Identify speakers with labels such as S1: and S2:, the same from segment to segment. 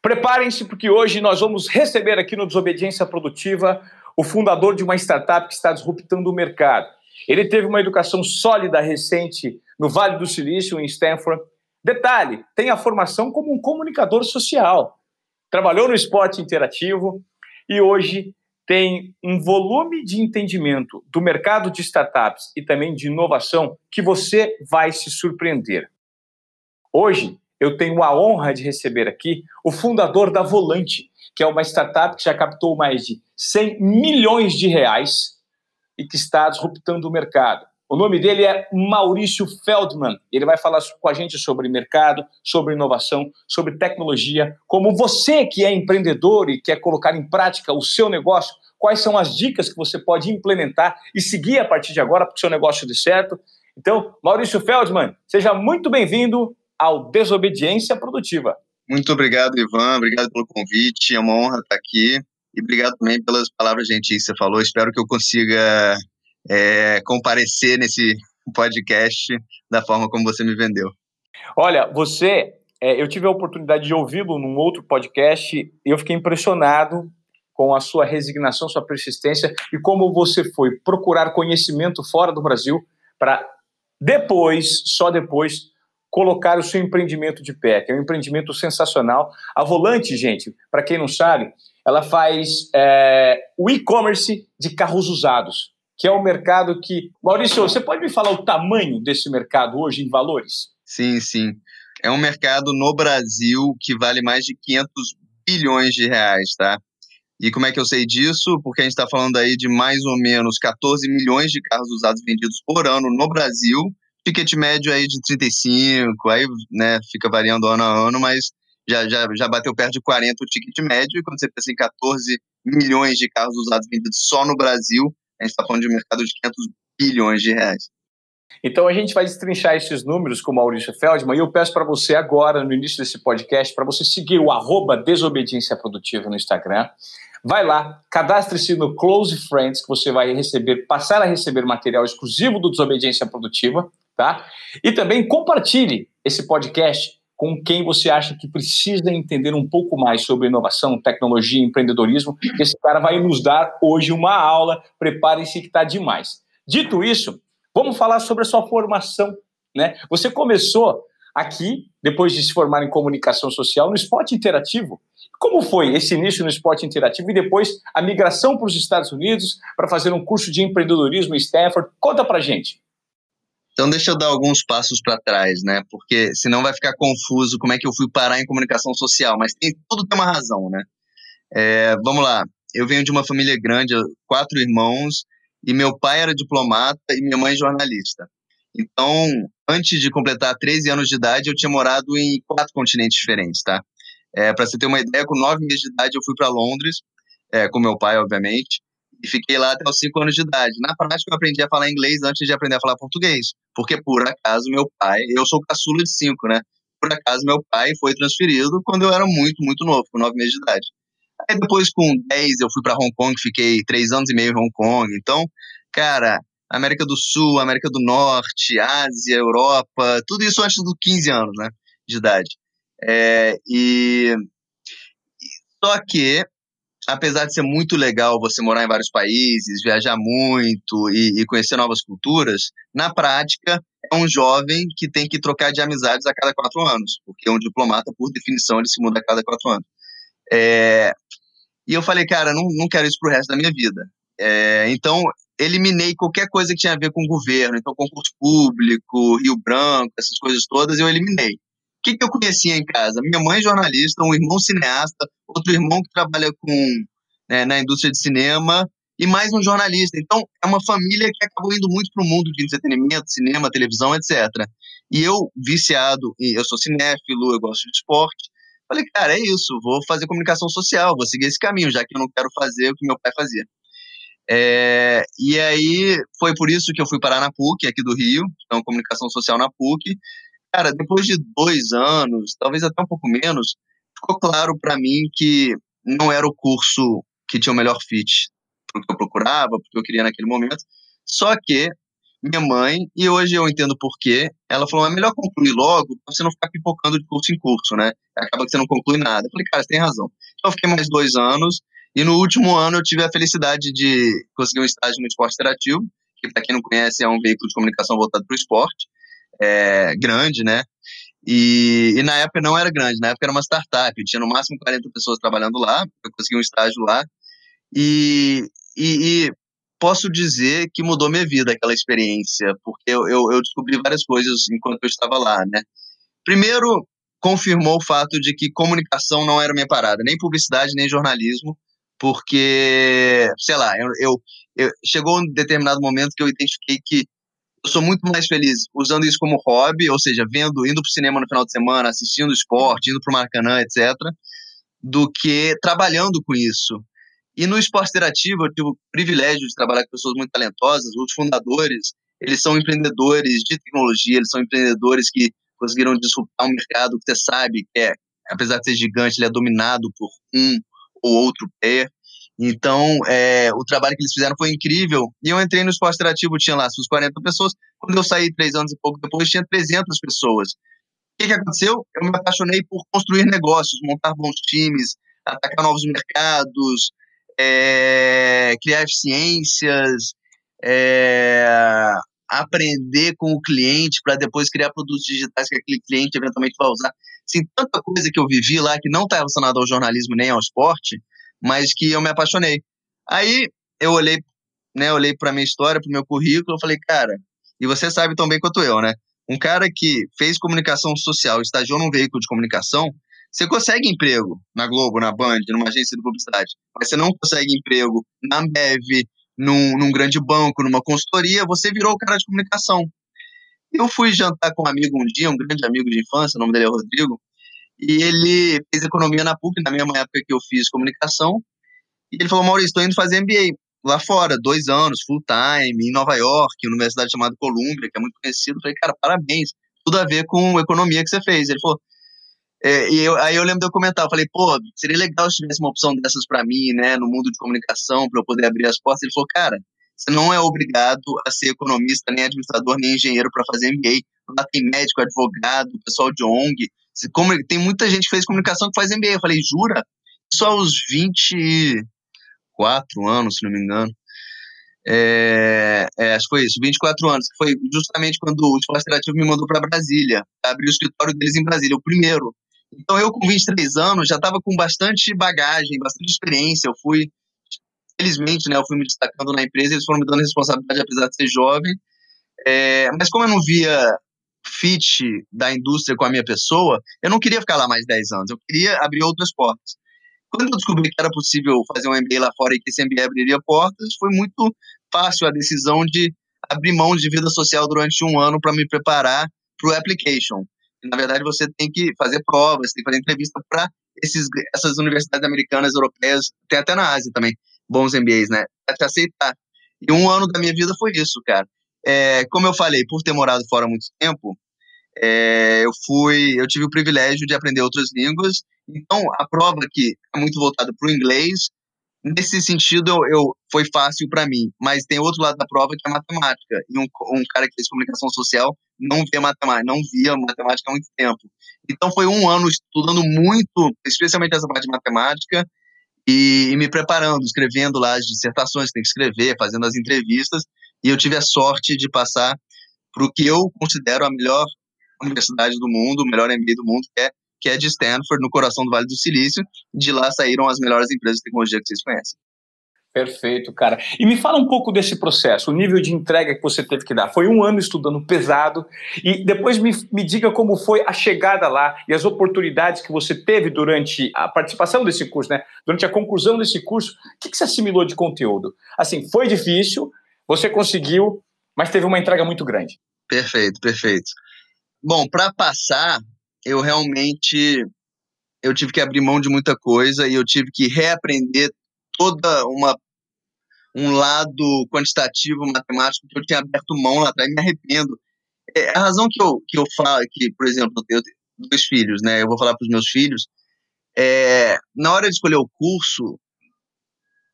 S1: Preparem-se porque hoje nós vamos receber aqui no Desobediência Produtiva o fundador de uma startup que está disruptando o mercado. Ele teve uma educação sólida recente no Vale do Silício, em Stanford. Detalhe, tem a formação como um comunicador social. Trabalhou no esporte interativo e hoje tem um volume de entendimento do mercado de startups e também de inovação que você vai se surpreender. Hoje, eu tenho a honra de receber aqui o fundador da Volante, que é uma startup que já captou mais de 100 milhões de reais e que está disruptando o mercado. O nome dele é Maurício Feldman. Ele vai falar com a gente sobre mercado, sobre inovação, sobre tecnologia. Como você que é empreendedor e quer colocar em prática o seu negócio, quais são as dicas que você pode implementar e seguir a partir de agora para que o seu negócio dê certo. Então, Maurício Feldman, seja muito bem-vindo ao Desobediência Produtiva.
S2: Muito obrigado, Ivan. Obrigado pelo convite. É uma honra estar aqui. E obrigado também pelas palavras gentis que você falou. Espero que eu consiga é, comparecer nesse podcast da forma como você me vendeu.
S1: Olha, você, é, eu tive a oportunidade de ouvi-lo num outro podcast e eu fiquei impressionado com a sua resignação, sua persistência e como você foi procurar conhecimento fora do Brasil para depois, só depois, colocar o seu empreendimento de pé, que é um empreendimento sensacional. A Volante, gente, para quem não sabe, ela faz é, o e-commerce de carros usados, que é um mercado que. Maurício, você pode me falar o tamanho desse mercado hoje em valores?
S2: Sim, sim. É um mercado no Brasil que vale mais de 500 bilhões de reais, tá? E como é que eu sei disso? Porque a gente está falando aí de mais ou menos 14 milhões de carros usados vendidos por ano no Brasil ticket médio aí de 35, aí né, fica variando ano a ano, mas já, já, já bateu perto de 40 o ticket médio, e quando você pensa em 14 milhões de carros usados vendidos só no Brasil, a gente está falando de um mercado de 500 bilhões de reais.
S1: Então a gente vai destrinchar esses números com o Maurício Feldman e eu peço para você agora, no início desse podcast, para você seguir o arroba Desobediência Produtiva no Instagram. Vai lá, cadastre-se no Close Friends, que você vai receber, passar a receber material exclusivo do Desobediência Produtiva tá? E também compartilhe esse podcast com quem você acha que precisa entender um pouco mais sobre inovação, tecnologia, empreendedorismo. Esse cara vai nos dar hoje uma aula. Preparem-se que está demais. Dito isso, vamos falar sobre a sua formação. Né? Você começou aqui, depois de se formar em comunicação social, no esporte interativo. Como foi esse início no esporte interativo e depois a migração para os Estados Unidos para fazer um curso de empreendedorismo em Stanford? Conta para gente.
S2: Então deixa eu dar alguns passos para trás, né? Porque senão vai ficar confuso como é que eu fui parar em comunicação social, mas tem, tudo tem uma razão, né? É, vamos lá, eu venho de uma família grande, quatro irmãos, e meu pai era diplomata e minha mãe jornalista. Então, antes de completar 13 anos de idade, eu tinha morado em quatro continentes diferentes, tá? É, para você ter uma ideia, com nove meses de idade eu fui para Londres, é, com meu pai, obviamente, e fiquei lá até os 5 anos de idade. Na prática, eu aprendi a falar inglês antes de aprender a falar português, porque por acaso meu pai, eu sou caçula de 5, né? Por acaso meu pai foi transferido quando eu era muito, muito novo, com 9 meses de idade. Aí depois, com 10, eu fui para Hong Kong, fiquei 3 anos e meio em Hong Kong. Então, cara, América do Sul, América do Norte, Ásia, Europa, tudo isso antes dos 15 anos, né? De idade. É, e. Só que apesar de ser muito legal você morar em vários países, viajar muito e, e, conhecer novas culturas, na prática é um jovem que tem que trocar de amizades a cada quatro anos, porque um diplomata, por definição, ele se muda a cada quatro anos. É, e eu falei, cara, não, não quero isso pro resto da minha vida. É, então, eliminei qualquer coisa que tinha a ver com o governo, então concurso público, Rio Branco, essas coisas todas, eu eliminei. Que, que eu conhecia em casa? Minha mãe jornalista, um irmão cineasta, outro irmão que trabalha com né, na indústria de cinema e mais um jornalista. Então, é uma família que acabou indo muito para o mundo de entretenimento, cinema, televisão, etc. E eu, viciado, eu sou cinéfilo, eu gosto de esporte, falei, cara, é isso, vou fazer comunicação social, vou seguir esse caminho, já que eu não quero fazer o que meu pai fazia. É, e aí, foi por isso que eu fui parar na PUC, aqui do Rio, então, comunicação social na PUC, Cara, depois de dois anos, talvez até um pouco menos, ficou claro para mim que não era o curso que tinha o melhor fit para o que eu procurava, porque eu queria naquele momento. Só que minha mãe, e hoje eu entendo por quê. Ela falou: é melhor concluir logo pra você não ficar pipocando de curso em curso, né? Acaba que você não conclui nada. Eu falei, cara, você tem razão. Então eu fiquei mais dois anos, e no último ano eu tive a felicidade de conseguir um estágio no esporte interativo, que para quem não conhece é um veículo de comunicação voltado para o esporte, é, grande, né? E, e, na época não era grande, na época era uma startup, tinha no máximo 40 pessoas trabalhando lá, eu consegui um estágio lá, e, e, e posso dizer que mudou minha vida aquela experiência, porque eu, eu, eu, descobri várias coisas enquanto eu estava lá, né? Primeiro, confirmou o fato de que comunicação não era minha parada, nem publicidade, nem jornalismo, porque, sei lá, eu, eu, eu chegou um determinado momento que eu identifiquei que sou muito mais feliz usando isso como hobby, ou seja, vendo, indo para o cinema no final de semana, assistindo esporte, indo para o Maracanã, etc., do que trabalhando com isso. E no esporte interativo, eu tive o privilégio de trabalhar com pessoas muito talentosas. Os fundadores, eles são empreendedores de tecnologia, eles são empreendedores que conseguiram disruptar um mercado que você sabe que é, apesar de ser gigante, ele é dominado por um ou outro player. Então, é, o trabalho que eles fizeram foi incrível. E eu entrei no esporte interativo, tinha lá suas 40 pessoas. Quando eu saí três anos e pouco depois, tinha 300 pessoas. O que, que aconteceu? Eu me apaixonei por construir negócios, montar bons times, atacar novos mercados, é, criar eficiências, é, aprender com o cliente para depois criar produtos digitais que aquele cliente eventualmente vai usar. Assim, tanta coisa que eu vivi lá que não está relacionada ao jornalismo nem ao esporte, mas que eu me apaixonei. Aí eu olhei, né, olhei para minha história, para o meu currículo, eu falei, cara, e você sabe tão bem quanto eu, né? Um cara que fez comunicação social, estagiou num veículo de comunicação, você consegue emprego na Globo, na Band, numa agência de publicidade, mas você não consegue emprego na Ambev, num, num grande banco, numa consultoria, você virou o cara de comunicação. Eu fui jantar com um amigo um dia, um grande amigo de infância, o nome dele é Rodrigo, e ele fez economia na PUC, na mesma época que eu fiz comunicação, e ele falou, Maurício, estou indo fazer MBA lá fora, dois anos, full time, em Nova York, uma universidade chamada Columbia, que é muito conhecido. Eu falei, cara, parabéns, tudo a ver com economia que você fez. Ele falou, é, e eu, aí eu lembro de eu comentar, eu falei, pô, seria legal se tivesse uma opção dessas para mim, né, no mundo de comunicação, para eu poder abrir as portas. Ele falou, cara, você não é obrigado a ser economista, nem administrador, nem engenheiro para fazer MBA. Lá tem médico, advogado, pessoal de ONG. Como, tem muita gente que fez comunicação que faz MBA. Eu falei, jura? Só aos 24 anos, se não me engano. É, é, acho que foi isso, 24 anos, que foi justamente quando o Esporte Interativo me mandou para Brasília, abrir o escritório deles em Brasília, o primeiro. Então eu, com 23 anos, já estava com bastante bagagem, bastante experiência. Eu fui, felizmente, né, eu fui me destacando na empresa, eles foram me dando responsabilidade, apesar de ser jovem. É, mas como eu não via fit da indústria com a minha pessoa, eu não queria ficar lá mais 10 anos, eu queria abrir outras portas. Quando eu descobri que era possível fazer um MBA lá fora e que esse MBA abriria portas, foi muito fácil a decisão de abrir mão de vida social durante um ano para me preparar para o application na verdade, você tem que fazer provas, tem que fazer entrevista para essas universidades americanas, europeias, tem até na Ásia também, bons MBAs, né? Para te aceitar. E um ano da minha vida foi isso, cara. É, como eu falei, por ter morado fora há muito tempo, é, eu fui, eu tive o privilégio de aprender outras línguas. Então, a prova que é muito voltada para o inglês Nesse sentido, eu, eu foi fácil para mim, mas tem outro lado da prova que é matemática. E um, um cara que fez comunicação social não via matemática, não via matemática há muito tempo. Então foi um ano estudando muito, especialmente essa parte de matemática, e, me preparando, escrevendo lá as dissertações tem que escrever, fazendo as entrevistas, e eu tive a sorte de passar para o que eu considero a melhor universidade do mundo, o melhor MBA do mundo, que é que é de Stanford, no coração do Vale do Silício. De lá saíram as melhores empresas de tecnologia que vocês conhecem.
S1: Perfeito, cara. E me fala um pouco desse processo, o nível de entrega que você teve que dar. Foi um ano estudando pesado e depois me, me diga como foi a chegada lá e as oportunidades que você teve durante a participação desse curso, né? Durante a conclusão desse curso, o que, que você assimilou de conteúdo? Assim, foi difícil, você conseguiu, mas teve uma entrega muito grande.
S2: Perfeito, perfeito. Bom, para passar, eu realmente eu tive que abrir mão de muita coisa e eu tive que reaprender toda uma um lado quantitativo matemático que eu tinha aberto mão lá atrás e me arrependo. É, a razão que eu que eu falo que, por exemplo, eu tenho dois filhos, né? Eu vou falar para os meus filhos, é, na hora de escolher o curso,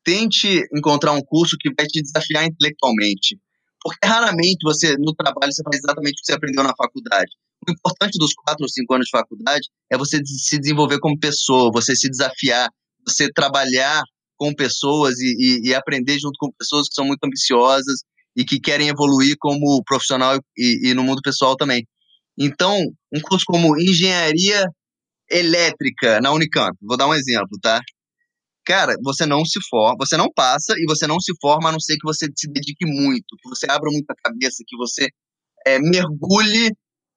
S2: tente encontrar um curso que vai te desafiar intelectualmente. Porque raramente você, no trabalho, você faz exatamente o que você aprendeu na faculdade. O importante dos quatro ou cinco anos de faculdade é você se desenvolver como pessoa, você se desafiar, você trabalhar com pessoas e, e, e aprender junto com pessoas que são muito ambiciosas e que querem evoluir como profissional e, e no mundo pessoal também. Então, um curso como engenharia elétrica na Unicamp, vou dar um exemplo, tá? Cara, você não se forma, você não passa e você não se forma a não ser que você se dedique muito, que você abra muita cabeça, que você é, mergulhe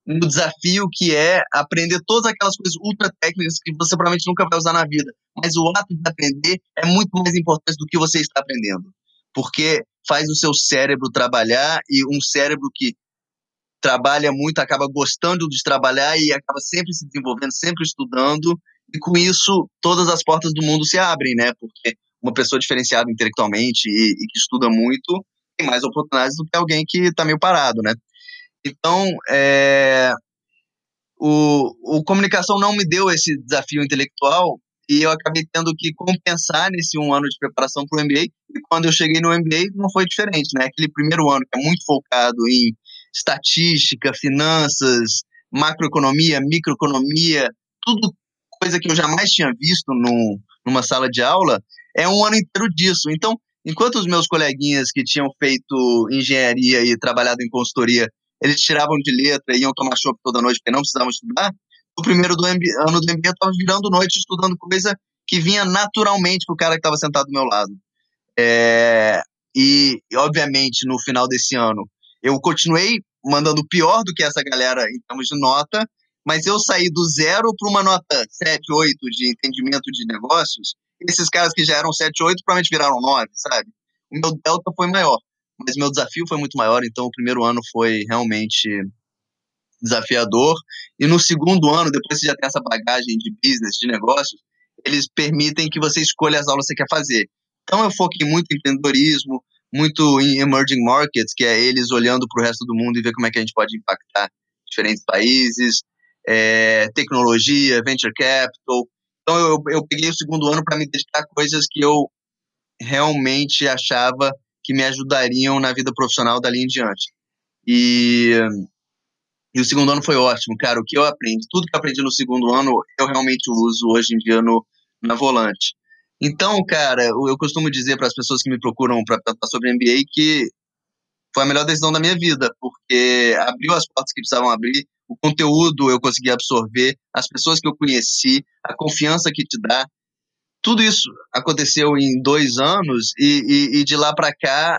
S2: no desafio que é aprender todas aquelas coisas ultra técnicas que você provavelmente nunca vai usar na vida. Mas o ato de aprender é muito mais importante do que você está aprendendo. Porque faz o seu cérebro trabalhar e um cérebro que trabalha muito acaba gostando de trabalhar e acaba sempre se desenvolvendo, sempre estudando e com isso todas as portas do mundo se abrem, né? Porque uma pessoa diferenciada intelectualmente e, e que estuda muito tem mais oportunidades do que alguém que está meio parado, né? Então, é, o, o comunicação não me deu esse desafio intelectual e eu acabei tendo que compensar nesse um ano de preparação para o MBA. E quando eu cheguei no MBA, não foi diferente, né? Aquele primeiro ano que é muito focado em estatística, finanças, macroeconomia, microeconomia, tudo coisa que eu jamais tinha visto no, numa sala de aula, é um ano inteiro disso. Então, enquanto os meus coleguinhas que tinham feito engenharia e trabalhado em consultoria, eles tiravam de letra e iam tomar chopp toda noite porque não precisavam estudar, no primeiro do ano do MBA eu estava virando noite estudando coisa que vinha naturalmente para o cara que estava sentado do meu lado. É, e, obviamente, no final desse ano, eu continuei mandando pior do que essa galera em termos de nota, mas eu saí do zero para uma nota 7, 8 de entendimento de negócios, esses caras que já eram 7, 8 provavelmente viraram 9, sabe? O meu delta foi maior, mas meu desafio foi muito maior, então o primeiro ano foi realmente desafiador. E no segundo ano, depois você já tem essa bagagem de business, de negócios, eles permitem que você escolha as aulas que você quer fazer. Então eu foquei muito em empreendedorismo, muito em emerging markets, que é eles olhando para o resto do mundo e ver como é que a gente pode impactar diferentes países, é, tecnologia, venture capital. Então eu, eu peguei o segundo ano para me dedicar a coisas que eu realmente achava que me ajudariam na vida profissional dali em diante. E, e o segundo ano foi ótimo, cara. O que eu aprendi, tudo que eu aprendi no segundo ano, eu realmente uso hoje em dia no, na volante. Então, cara, eu costumo dizer para as pessoas que me procuram para tratar sobre MBA que foi a melhor decisão da minha vida, porque abriu as portas que precisavam abrir, o conteúdo eu consegui absorver, as pessoas que eu conheci, a confiança que te dá. Tudo isso aconteceu em dois anos e, e, e de lá para cá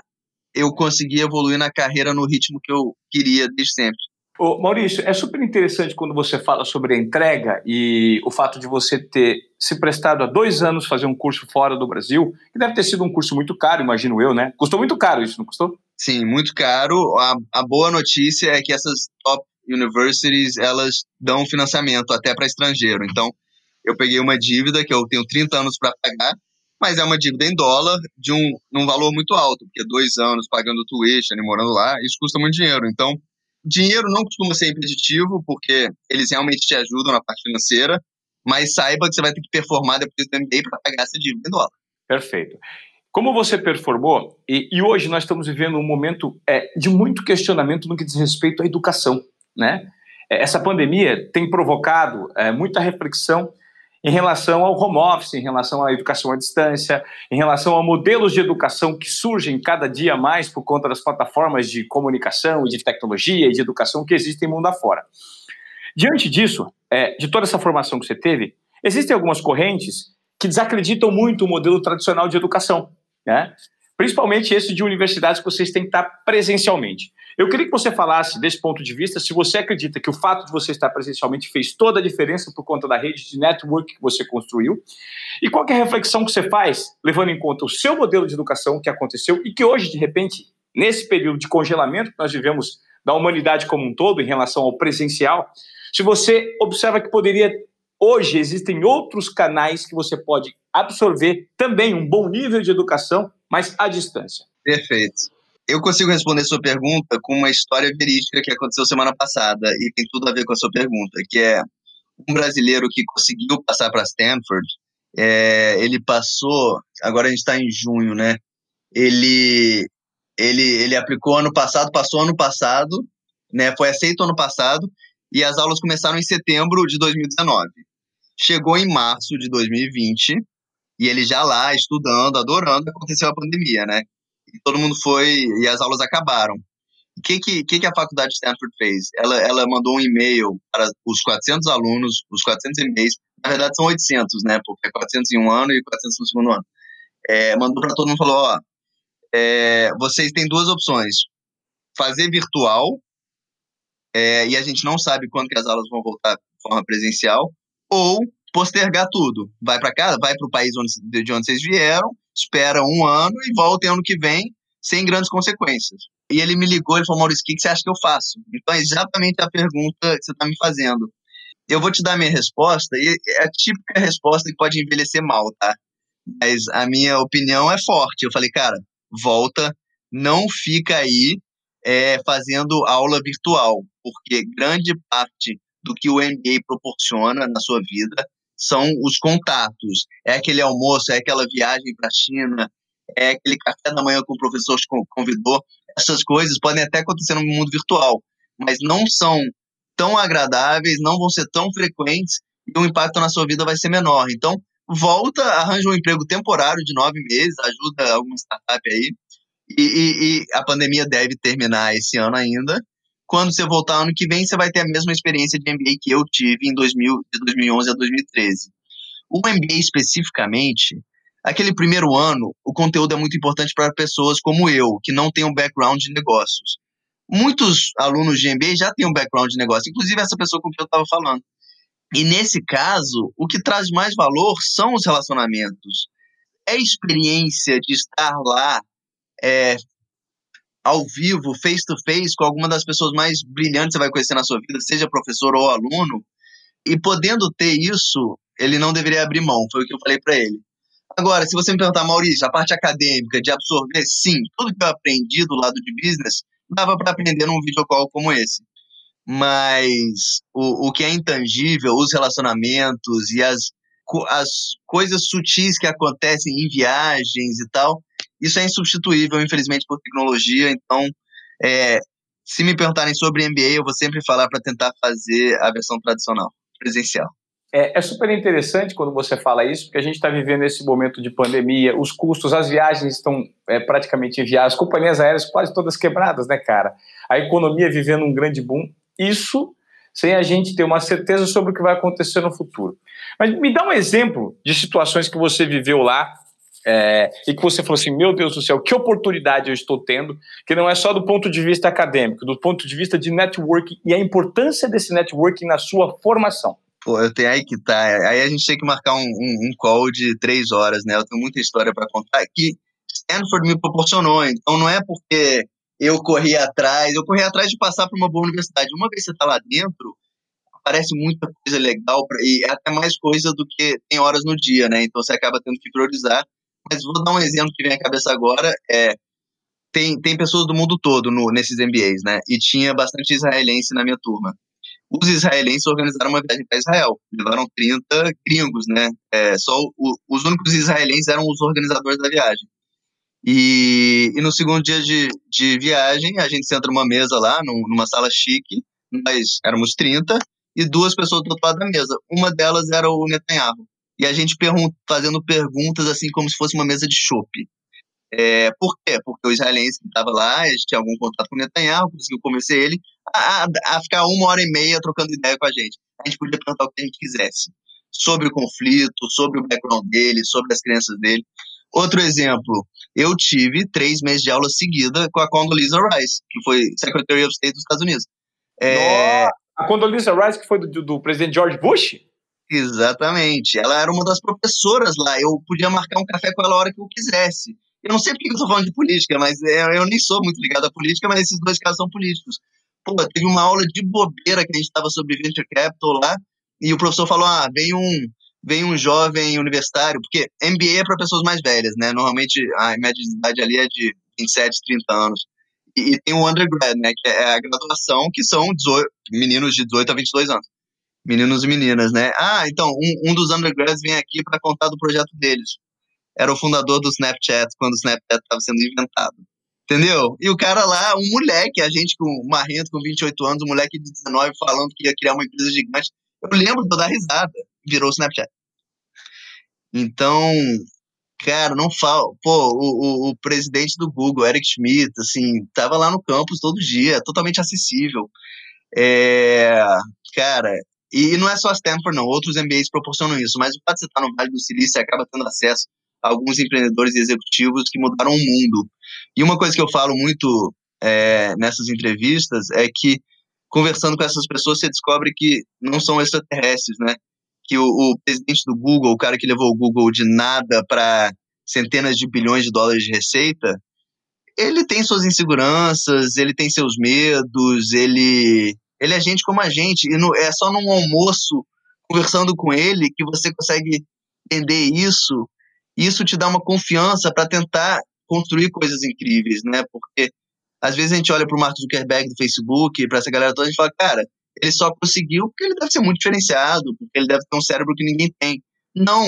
S2: eu consegui evoluir na carreira no ritmo que eu queria desde sempre.
S1: Ô, Maurício, é super interessante quando você fala sobre a entrega e o fato de você ter se prestado há dois anos fazer um curso fora do Brasil, que deve ter sido um curso muito caro, imagino eu, né? Custou muito caro isso, não custou?
S2: Sim, muito caro. A, a boa notícia é que essas top universities, elas dão financiamento até para estrangeiro. Então, eu peguei uma dívida que eu tenho 30 anos para pagar, mas é uma dívida em dólar de um, um valor muito alto, porque dois anos pagando tuition e morando lá, isso custa muito dinheiro. Então, Dinheiro não costuma ser impeditivo, porque eles realmente te ajudam na parte financeira, mas saiba que você vai ter que performar depois do MBA para pagar essa dívida em dólar.
S1: Perfeito. Como você performou, e, e hoje nós estamos vivendo um momento é, de muito questionamento no que diz respeito à educação, né? É, essa pandemia tem provocado é, muita reflexão em relação ao home office, em relação à educação à distância, em relação a modelos de educação que surgem cada dia mais por conta das plataformas de comunicação e de tecnologia e de educação que existem mundo afora. Diante disso, é, de toda essa formação que você teve, existem algumas correntes que desacreditam muito o modelo tradicional de educação, né? principalmente esse de universidades que vocês têm que estar presencialmente. Eu queria que você falasse desse ponto de vista, se você acredita que o fato de você estar presencialmente fez toda a diferença por conta da rede de network que você construiu, e qual é a reflexão que você faz, levando em conta o seu modelo de educação que aconteceu e que hoje, de repente, nesse período de congelamento que nós vivemos da humanidade como um todo em relação ao presencial, se você observa que poderia hoje existem outros canais que você pode absorver também um bom nível de educação, mas à distância.
S2: Perfeito. Eu consigo responder sua pergunta com uma história verídica que aconteceu semana passada e tem tudo a ver com a sua pergunta, que é um brasileiro que conseguiu passar para Stanford. É, ele passou, agora a gente está em junho, né? Ele ele, ele aplicou ano passado, passou ano passado, né? Foi aceito ano passado e as aulas começaram em setembro de 2019. Chegou em março de 2020 e ele já lá estudando, adorando, aconteceu a pandemia, né? E todo mundo foi e as aulas acabaram. O que, que, que, a faculdade de Stanford fez? Ela, ela mandou um e-mail para os 400 alunos, os 400 e-mails, na verdade são 800, né? Porque é 400 em um ano e 400 no segundo ano. É, mandou para todo mundo falou: ó, é, vocês têm duas opções. Fazer virtual, é, e a gente não sabe quando que as aulas vão voltar de forma presencial, ou postergar tudo. Vai para casa, vai para o país onde, de onde vocês vieram, espera um ano e volta ano que vem, sem grandes consequências. E ele me ligou e falou, Maurício, o que, você acha que eu faço? Então é exatamente a pergunta que você está me fazendo. Eu vou te dar minha resposta, e é a típica resposta que pode envelhecer mal, tá? Mas a minha opinião é forte. Eu falei, cara, volta, não fica aí é, fazendo aula virtual, porque grande parte do que o MBA proporciona na sua vida são os contatos. É aquele almoço, é aquela viagem para a China, é aquele café da manhã com o professor que convidou. Essas coisas podem até acontecer no mundo virtual, mas não são tão agradáveis, não vão ser tão frequentes e o impacto na sua vida vai ser menor. Então, volta, arranja um emprego temporário de nove meses, ajuda alguma startup aí, e, e, e, a pandemia deve terminar esse ano ainda. Quando você voltar ano que vem, você vai ter a mesma experiência de MBA que eu tive em 2000, de 2011 a 2013. O MBA especificamente, aquele primeiro ano, o conteúdo é muito importante para pessoas como eu, que não têm um background de negócios. Muitos alunos de MBA já têm um background de negócio, inclusive essa pessoa com quem eu estava falando. E nesse caso, o que traz mais valor são os relacionamentos. É a experiência de estar lá é, ao vivo, face to face, com alguma das pessoas mais brilhantes que você vai conhecer na sua vida, seja professor ou aluno, e podendo ter isso, ele não deveria abrir mão, foi o que eu falei para ele. Agora, se você me perguntar, Maurício, a parte acadêmica de absorver, sim, tudo que eu aprendi do lado de business, dava para aprender num videocall como esse. Mas o, o que é intangível, os relacionamentos e as, as coisas sutis que acontecem em viagens e tal, isso é insubstituível, infelizmente, por tecnologia. Então, é, se me perguntarem sobre MBA, eu vou sempre falar para tentar fazer a versão tradicional, presencial.
S1: É, é, super interessante quando você fala isso, porque a gente está vivendo esse momento de pandemia, os custos, as viagens estão é, praticamente enviadas, as companhias aéreas quase todas quebradas, né, cara? A economia vivendo um grande boom. Isso sem a gente ter uma certeza sobre o que vai acontecer no futuro. Mas me dá um exemplo de situações que você viveu lá é, e que você falou assim: meu Deus do céu, que oportunidade eu estou tendo, que não é só do ponto de vista acadêmico, do ponto de vista de networking e a importância desse networking na sua formação.
S2: Pô, eu tenho aí que tá. Aí a gente tem que marcar um, um, um call de três horas, né? Eu tenho muita história para contar que Stanford me proporcionou. Então não é porque eu corri atrás, eu corri atrás de passar para uma boa universidade. Uma vez que você está lá dentro, aparece muita coisa legal pra, e é até mais coisa do que tem horas no dia, né? Então você acaba tendo que priorizar. Mas vou dar um exemplo que vem à cabeça agora. É, tem, tem pessoas do mundo todo no, nesses MBAs, né? E tinha bastante israelense na minha turma. Os israelenses organizaram uma viagem para Israel. Levaram 30 gringos, né? É, só o, os únicos israelenses eram os organizadores da viagem. E, e no segundo dia de, de viagem, a gente senta numa mesa lá, num, numa sala chique. Nós éramos 30 e duas pessoas do outro lado da mesa. Uma delas era o Netanyahu e a gente fazendo perguntas assim como se fosse uma mesa de chope. É, por quê? Porque o israelense que estava lá, a gente tinha algum contato com o Netanyahu, conseguiu convencer ele a, a, ficar uma hora e meia trocando ideia com a gente. A gente podia perguntar o que a gente quisesse sobre o conflito, sobre o background dele, sobre as crenças dele. Outro exemplo, eu tive três meses de aula seguida com a Condoleezza Rice, que foi Secretary of State dos Estados Unidos.
S1: É... A Condoleezza Rice, que foi do, do presidente George Bush?
S2: Exatamente. Ela era uma das professoras lá. Eu podia marcar um café com ela a hora que eu quisesse. Eu não sei porque eu tô falando de política, mas é, eu nem sou muito ligado à política, mas esses dois casos são políticos. Pô, teve uma aula de bobeira que a gente estava sobre venture capital lá, e o professor falou: ah, vem um, vem um jovem universitário, porque MBA é para pessoas mais velhas, né? Normalmente a média de idade ali é de 27, 30 anos. E, e tem o undergrad, né? Que é a graduação, que são 18, meninos de 18 a 22 anos meninos e meninas, né? Ah, então, um, um dos undergrads vem aqui para contar do projeto deles. Era o fundador do Snapchat, quando o Snapchat estava sendo inventado. Entendeu? E o cara lá, um moleque, a gente com marrento com 28 anos, um moleque de 19 falando que ia criar uma empresa gigante. Eu lembro de dar risada. Virou o Snapchat. Então, cara, não fala. Pô, o, o, o, presidente do Google, Eric Schmidt, assim, tava lá no campus todo dia, totalmente acessível. É, cara, e não é só a Stanford, não. Outros MBAs proporcionam isso. Mas o fato de você estar no Vale do Silício, acaba tendo acesso a alguns empreendedores e executivos que mudaram o mundo. E uma coisa que eu falo muito é, nessas entrevistas é que, conversando com essas pessoas, você descobre que não são extraterrestres, né? Que o, o presidente do Google, o cara que levou o Google de nada para centenas de bilhões de dólares de receita, ele tem suas inseguranças, ele tem seus medos, ele ele é gente como a gente. E no, é só num almoço, conversando com ele, que você consegue entender isso. Isso te dá uma confiança para tentar construir coisas incríveis, né? Porque às vezes a gente olha para o Mark Zuckerberg do Facebook, para essa galera toda, a gente fala, cara, ele só conseguiu porque ele deve ser muito diferenciado, porque ele deve ter um cérebro que ninguém tem. Não.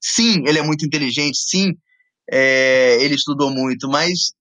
S2: Sim, ele é muito inteligente, sim, é, ele estudou muito, mas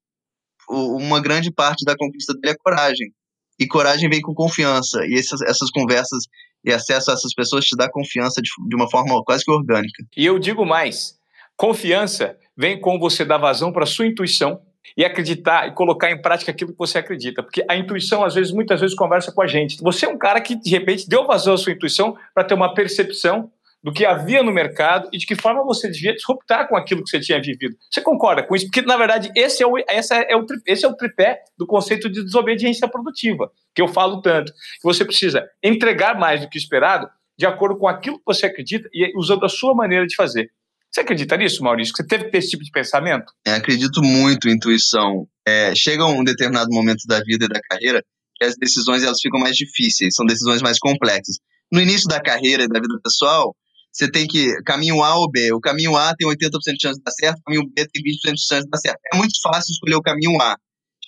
S2: uma grande parte da conquista dele é coragem. E coragem vem com confiança. E essas, essas conversas e acesso a essas pessoas te dá confiança de, de uma forma quase que orgânica.
S1: E eu digo mais: confiança vem com você dar vazão para sua intuição e acreditar e colocar em prática aquilo que você acredita. Porque a intuição, às vezes, muitas vezes conversa com a gente. Você é um cara que, de repente, deu vazão à sua intuição para ter uma percepção do que havia no mercado e de que forma você devia disruptar com aquilo que você tinha vivido. Você concorda com isso? Porque, na verdade, esse é o, essa é o, esse é o tripé do conceito de desobediência produtiva, que eu falo tanto. Você precisa entregar mais do que esperado de acordo com aquilo que você acredita e usando a sua maneira de fazer. Você acredita nisso, Maurício? Você teve que ter esse tipo de pensamento?
S2: É, acredito muito em intuição. É, chega um determinado momento da vida e da carreira que as decisões elas ficam mais difíceis, são decisões mais complexas. No início da carreira e da vida pessoal, você tem que caminho A ou B. O caminho A tem 80% de chance de dar certo, o caminho B tem 20% de chance de dar certo. É muito fácil escolher o caminho A.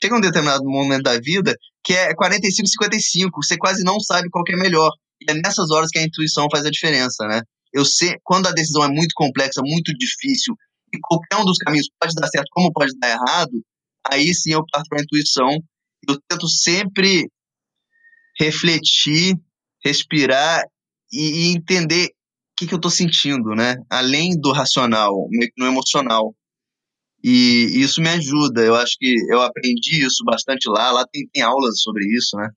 S2: Chega um determinado momento da vida que é 45-55, você quase não sabe qual é melhor. E é nessas horas que a intuição faz a diferença, né? Eu sei, quando a decisão é muito complexa, muito difícil, e qualquer um dos caminhos pode dar certo, como pode dar errado, aí sim eu parto para a intuição. Eu tento sempre refletir, respirar e, e entender que, que eu estou sentindo, né? Além do racional, no emocional. E isso me ajuda. Eu acho que eu aprendi isso bastante lá. Lá tem, tem aulas sobre isso, né?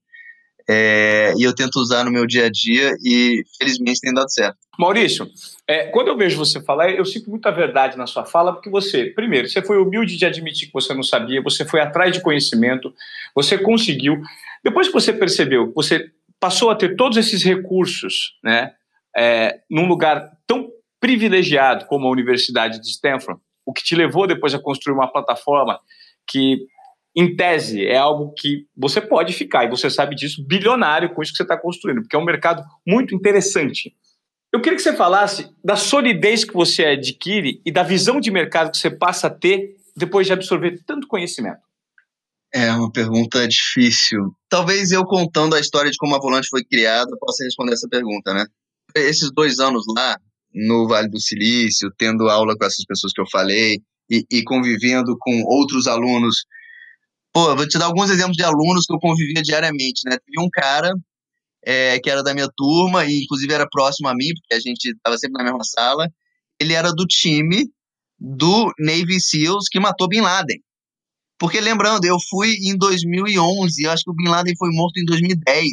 S2: É, e eu tento usar no meu dia a dia e felizmente tem dado certo.
S1: Maurício, é, quando eu vejo você falar, eu sinto muita verdade na sua fala, porque você, primeiro, você foi humilde de admitir que você não sabia, você foi atrás de conhecimento, você conseguiu. Depois que você percebeu, você passou a ter todos esses recursos, né? É, num lugar tão privilegiado como a Universidade de Stanford, o que te levou depois a construir uma plataforma que, em tese, é algo que você pode ficar, e você sabe disso, bilionário com isso que você está construindo, porque é um mercado muito interessante. Eu queria que você falasse da solidez que você adquire e da visão de mercado que você passa a ter depois de absorver tanto conhecimento.
S2: É uma pergunta difícil. Talvez eu contando a história de como a Volante foi criada possa responder essa pergunta, né? Esses dois anos lá no Vale do Silício, tendo aula com essas pessoas que eu falei e, e convivendo com outros alunos. Pô, vou te dar alguns exemplos de alunos que eu convivia diariamente, né? Teve um cara é, que era da minha turma e inclusive era próximo a mim, porque a gente estava sempre na mesma sala. Ele era do time do Navy SEALs que matou Bin Laden. Porque lembrando, eu fui em 2011, eu acho que o Bin Laden foi morto em 2010.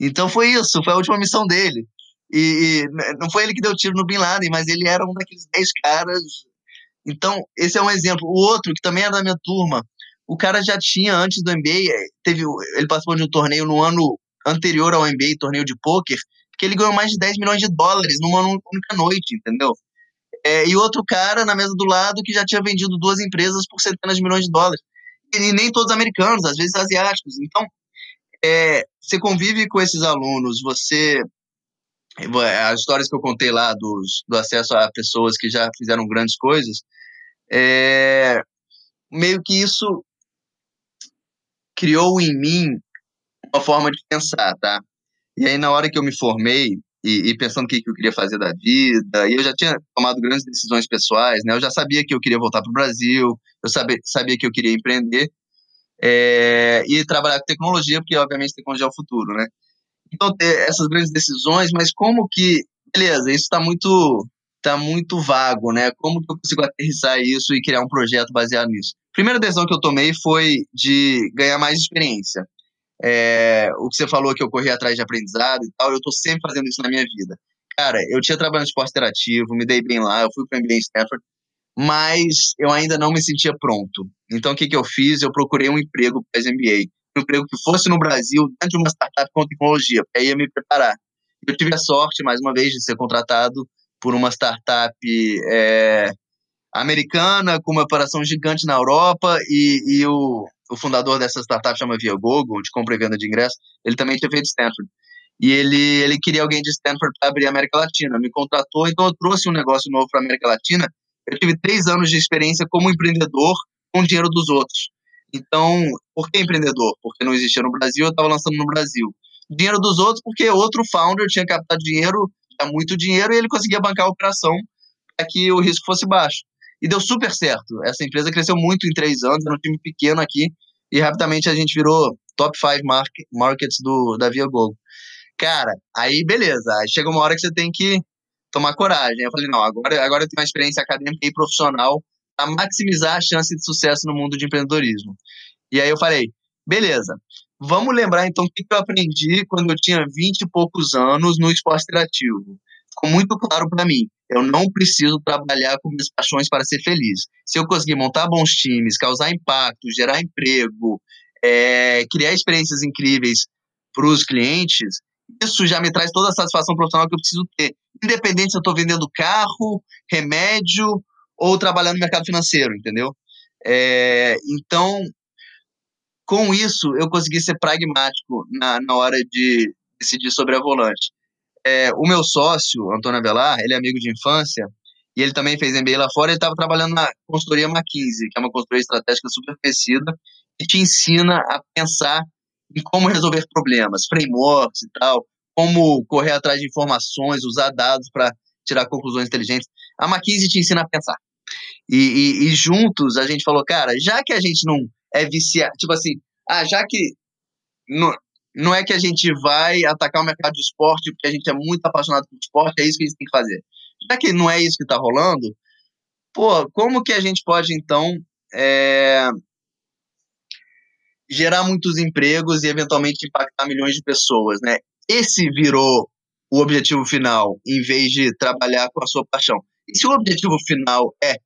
S2: Então foi isso, foi a última missão dele. E, e, não foi ele que deu tiro no Bin Laden, mas ele era um daqueles 10 caras. Então, esse é um exemplo. O outro, que também é da minha turma, o cara já tinha, antes do NBA, eh, teve, ele participou de um torneio no ano anterior ao NBA, torneio de pôquer, que ele ganhou mais de 10 milhões de dólares numa única noite, entendeu? É, e outro cara na mesa do lado que já tinha vendido duas empresas por centenas de milhões de dólares. E nem todos americanos, às vezes asiáticos. Então, é, você convive com esses alunos, você as histórias que eu contei lá dos, do acesso a pessoas que já fizeram grandes coisas, é, meio que isso criou em mim uma forma de pensar, tá? E aí, na hora que eu me formei, e, e pensando o que, que eu queria fazer da vida, e eu já tinha tomado grandes decisões pessoais, né? Eu já sabia que eu queria voltar para o Brasil, eu sabia, sabia que eu queria empreender, é, e trabalhar com tecnologia, porque obviamente tecnologia é o futuro, né? Então, ter essas grandes decisões, mas como que, beleza, isso está muito, tá muito vago, né? Como que eu consigo aterrissar isso e criar um projeto baseado nisso? Primeira decisão que eu tomei foi de ganhar mais experiência. É, o que você falou que eu corri atrás de aprendizado e tal, eu estou sempre fazendo isso na minha vida. Cara, eu tinha trabalhado no esporte interativo, me dei bem lá, eu fui para o MBA em Stanford, mas eu ainda não me sentia pronto. Então, o que, que eu fiz? Eu procurei um emprego para MBA. Um emprego que fosse no Brasil, dentro de uma startup com tecnologia, porque aí ia me preparar. Eu tive a sorte, mais uma vez, de ser contratado por uma startup é, americana, com uma operação gigante na Europa, e, e o, o fundador dessa startup chama Viagogo, de compra e venda de ingresso, ele também tinha feito Stanford. E ele, ele queria alguém de Stanford para abrir a América Latina. Me contratou, então eu trouxe um negócio novo para a América Latina eu tive três anos de experiência como empreendedor com dinheiro dos outros. Então, por que empreendedor? Porque não existia no Brasil, eu estava lançando no Brasil. Dinheiro dos outros, porque outro founder tinha captado dinheiro, tinha muito dinheiro, e ele conseguia bancar a operação para que o risco fosse baixo. E deu super certo. Essa empresa cresceu muito em três anos, era um time pequeno aqui, e rapidamente a gente virou top 5 market, markets do, da Via Gogo. Cara, aí beleza. Aí chega uma hora que você tem que tomar coragem. Eu falei, não, agora, agora eu tenho uma experiência acadêmica e profissional para maximizar a chance de sucesso no mundo de empreendedorismo. E aí eu falei, beleza, vamos lembrar então o que eu aprendi quando eu tinha 20 e poucos anos no esporte criativo. Ficou muito claro para mim, eu não preciso trabalhar com minhas paixões para ser feliz. Se eu conseguir montar bons times, causar impacto, gerar emprego, é, criar experiências incríveis para os clientes, isso já me traz toda a satisfação profissional que eu preciso ter. Independente se eu estou vendendo carro, remédio ou trabalhando no mercado financeiro, entendeu? É, então, com isso, eu consegui ser pragmático na, na hora de decidir sobre a volante. É, o meu sócio, Antônio Avelar, ele é amigo de infância e ele também fez MBA lá fora. Ele estava trabalhando na consultoria McKinsey, que é uma consultoria estratégica super conhecida, e te ensina a pensar em como resolver problemas, frameworks e tal, como correr atrás de informações, usar dados para tirar conclusões inteligentes. A McKinsey te ensina a pensar. E, e, e, juntos a gente falou, cara, já que a gente não é viciado, tipo assim, ah, já que não, não é que a gente vai atacar o mercado de esporte porque a gente é muito apaixonado por esporte, é isso que a gente tem que fazer. Já que não é isso que está rolando, pô, como que a gente pode então é, gerar muitos empregos e eventualmente impactar milhões de pessoas, né? Esse virou o objetivo final, em vez de trabalhar com a sua paixão. E se o objetivo final é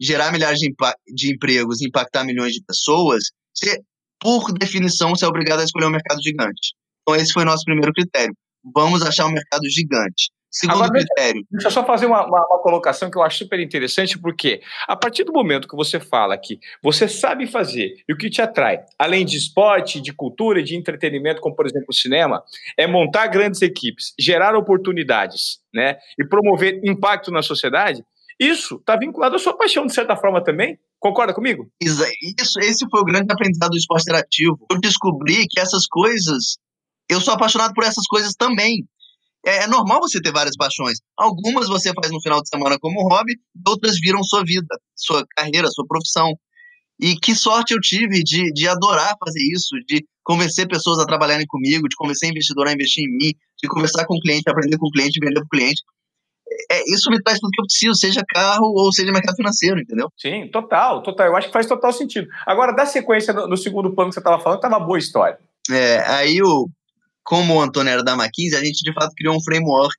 S2: gerar milhares de, de empregos e impactar milhões de pessoas, você, por definição, você é obrigado a escolher um mercado gigante. Então, esse foi o nosso primeiro critério. Vamos achar um mercado gigante. Segundo Agora, critério.
S1: Deixa eu só fazer uma, uma, uma, colocação que eu acho super interessante, porque a partir do momento que você fala que você sabe fazer e o que te atrai, além de esporte, de cultura e de entretenimento, como por exemplo o cinema, é montar grandes equipes, gerar oportunidades né, e promover impacto na sociedade, isso está vinculado à sua paixão, de certa forma, também. Concorda comigo?
S2: Isso, esse foi o grande aprendizado do esporte interativo. Eu descobri que essas coisas. Eu sou apaixonado por essas coisas também. É, é, normal você ter várias paixões. Algumas você faz no final de semana como hobby, outras viram sua vida, sua carreira, sua profissão. E que sorte eu tive de, de adorar fazer isso, de convencer pessoas a trabalharem comigo, de convencer investidor a investir em mim, de conversar com o cliente, aprender com o cliente, vender para o cliente. É, isso me traz tudo que eu preciso, seja carro ou seja mercado financeiro, entendeu?
S1: Sim, total, total. Eu acho que faz total sentido. Agora, da sequência no, no segundo plano que você estava falando, estava uma boa história.
S2: É, aí o como o Antônio era da McKinsey, a gente de fato criou um framework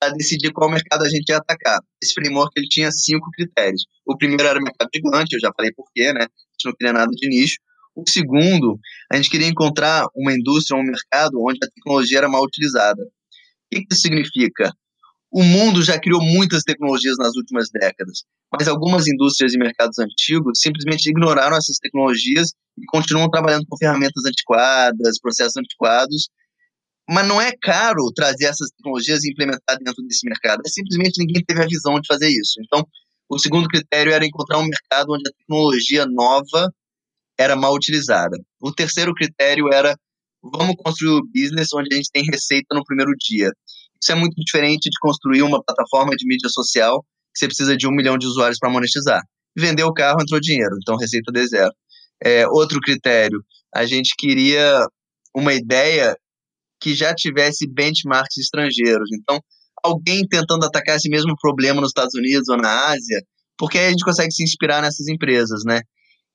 S2: para decidir qual mercado a gente ia atacar. Esse framework ele tinha cinco critérios. O primeiro era o mercado gigante, eu já falei por quê, né? A gente não queria nada de nicho. O segundo, a gente queria encontrar uma indústria, um mercado onde a tecnologia era mal utilizada. O que isso significa? O mundo já criou muitas tecnologias nas últimas décadas, mas algumas indústrias e mercados antigos simplesmente ignoraram essas tecnologias e continuam trabalhando com ferramentas antiquadas, processos antiquados, mas não é caro trazer essas tecnologias e implementar dentro desse mercado. É simplesmente ninguém teve a visão de fazer isso. Então, o segundo critério era encontrar um mercado onde a tecnologia nova era mal utilizada. O terceiro critério era vamos construir o business onde a gente tem receita no primeiro dia. Isso é muito diferente de construir uma plataforma de mídia social que você precisa de um milhão de usuários para monetizar. Vender o carro entrou dinheiro, então receita de zero. É, outro critério, a gente queria uma ideia que já tivesse benchmarks estrangeiros. Então, alguém tentando atacar esse mesmo problema nos Estados Unidos ou na Ásia, porque a gente consegue se inspirar nessas empresas, né?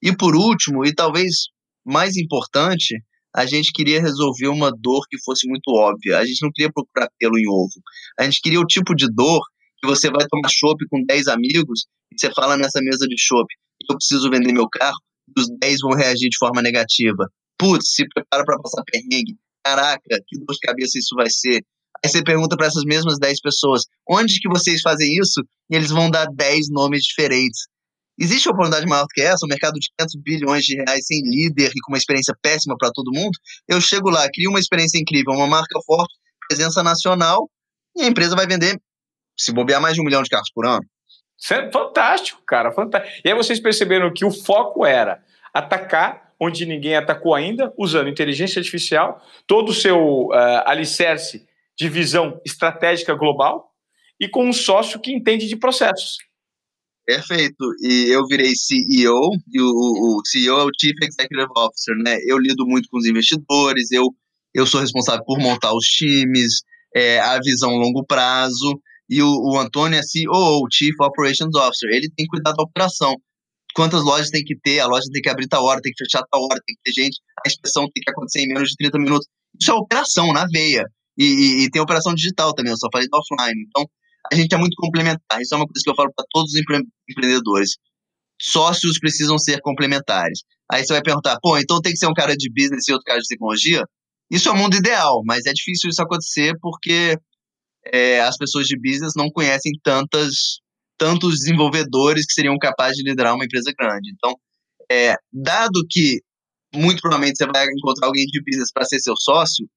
S2: E por último, e talvez mais importante, a gente queria resolver uma dor que fosse muito óbvia. A gente não queria procurar pelo em ovo. A gente queria o tipo de dor que você vai tomar chopp com 10 amigos e você fala nessa mesa de chopp, eu preciso vender meu carro, e os 10 vão reagir de forma negativa. Putz, se prepara para passar perrengue. Caraca, que dor de cabeça isso vai ser. Aí você pergunta para essas mesmas 10 pessoas, onde que vocês fazem isso? E eles vão dar 10 nomes diferentes. Existe oportunidade maior do que essa? Um mercado de 500 bilhões de reais sem líder e com uma experiência péssima para todo mundo? Eu chego lá, crio uma experiência incrível, uma marca forte, presença nacional, e a empresa vai vender, se bobear, mais de um milhão de carros por ano.
S1: É fantástico, cara, fantástico. E aí vocês perceberam que o foco era atacar onde ninguém atacou ainda, usando inteligência artificial, todo o seu uh, alicerce de visão estratégica global e com um sócio que entende de processos.
S2: Perfeito. E eu virei CEO, e o, o CEO é o Chief Executive Officer, né? Eu lido muito com os investidores, eu, eu sou responsável por montar os times, é, a visão longo prazo, e o, o Antônio é CEO, Chief Operations Officer, ele tem que cuidar da operação. Quantas lojas tem que ter, a loja tem que abrir tal hora, tem que fechar tal hora, tem que ter gente, a inspeção tem que acontecer em menos de 30 minutos. Isso é operação, na veia. E, e, e tem operação digital também, eu só falei do offline. Então, a gente é muito complementar. Isso é uma coisa que eu falo para todos os empre empreendedores. Sócios precisam ser complementares. Aí você vai perguntar, pô, então tem que ser um cara de business e outro cara de tecnologia? Isso é o mundo ideal, mas é difícil isso acontecer porque é, as pessoas de business não conhecem tantas, tantos desenvolvedores que seriam capazes de liderar uma empresa grande. Então, é, dado que muito provavelmente você vai encontrar alguém de business para ser seu sócio,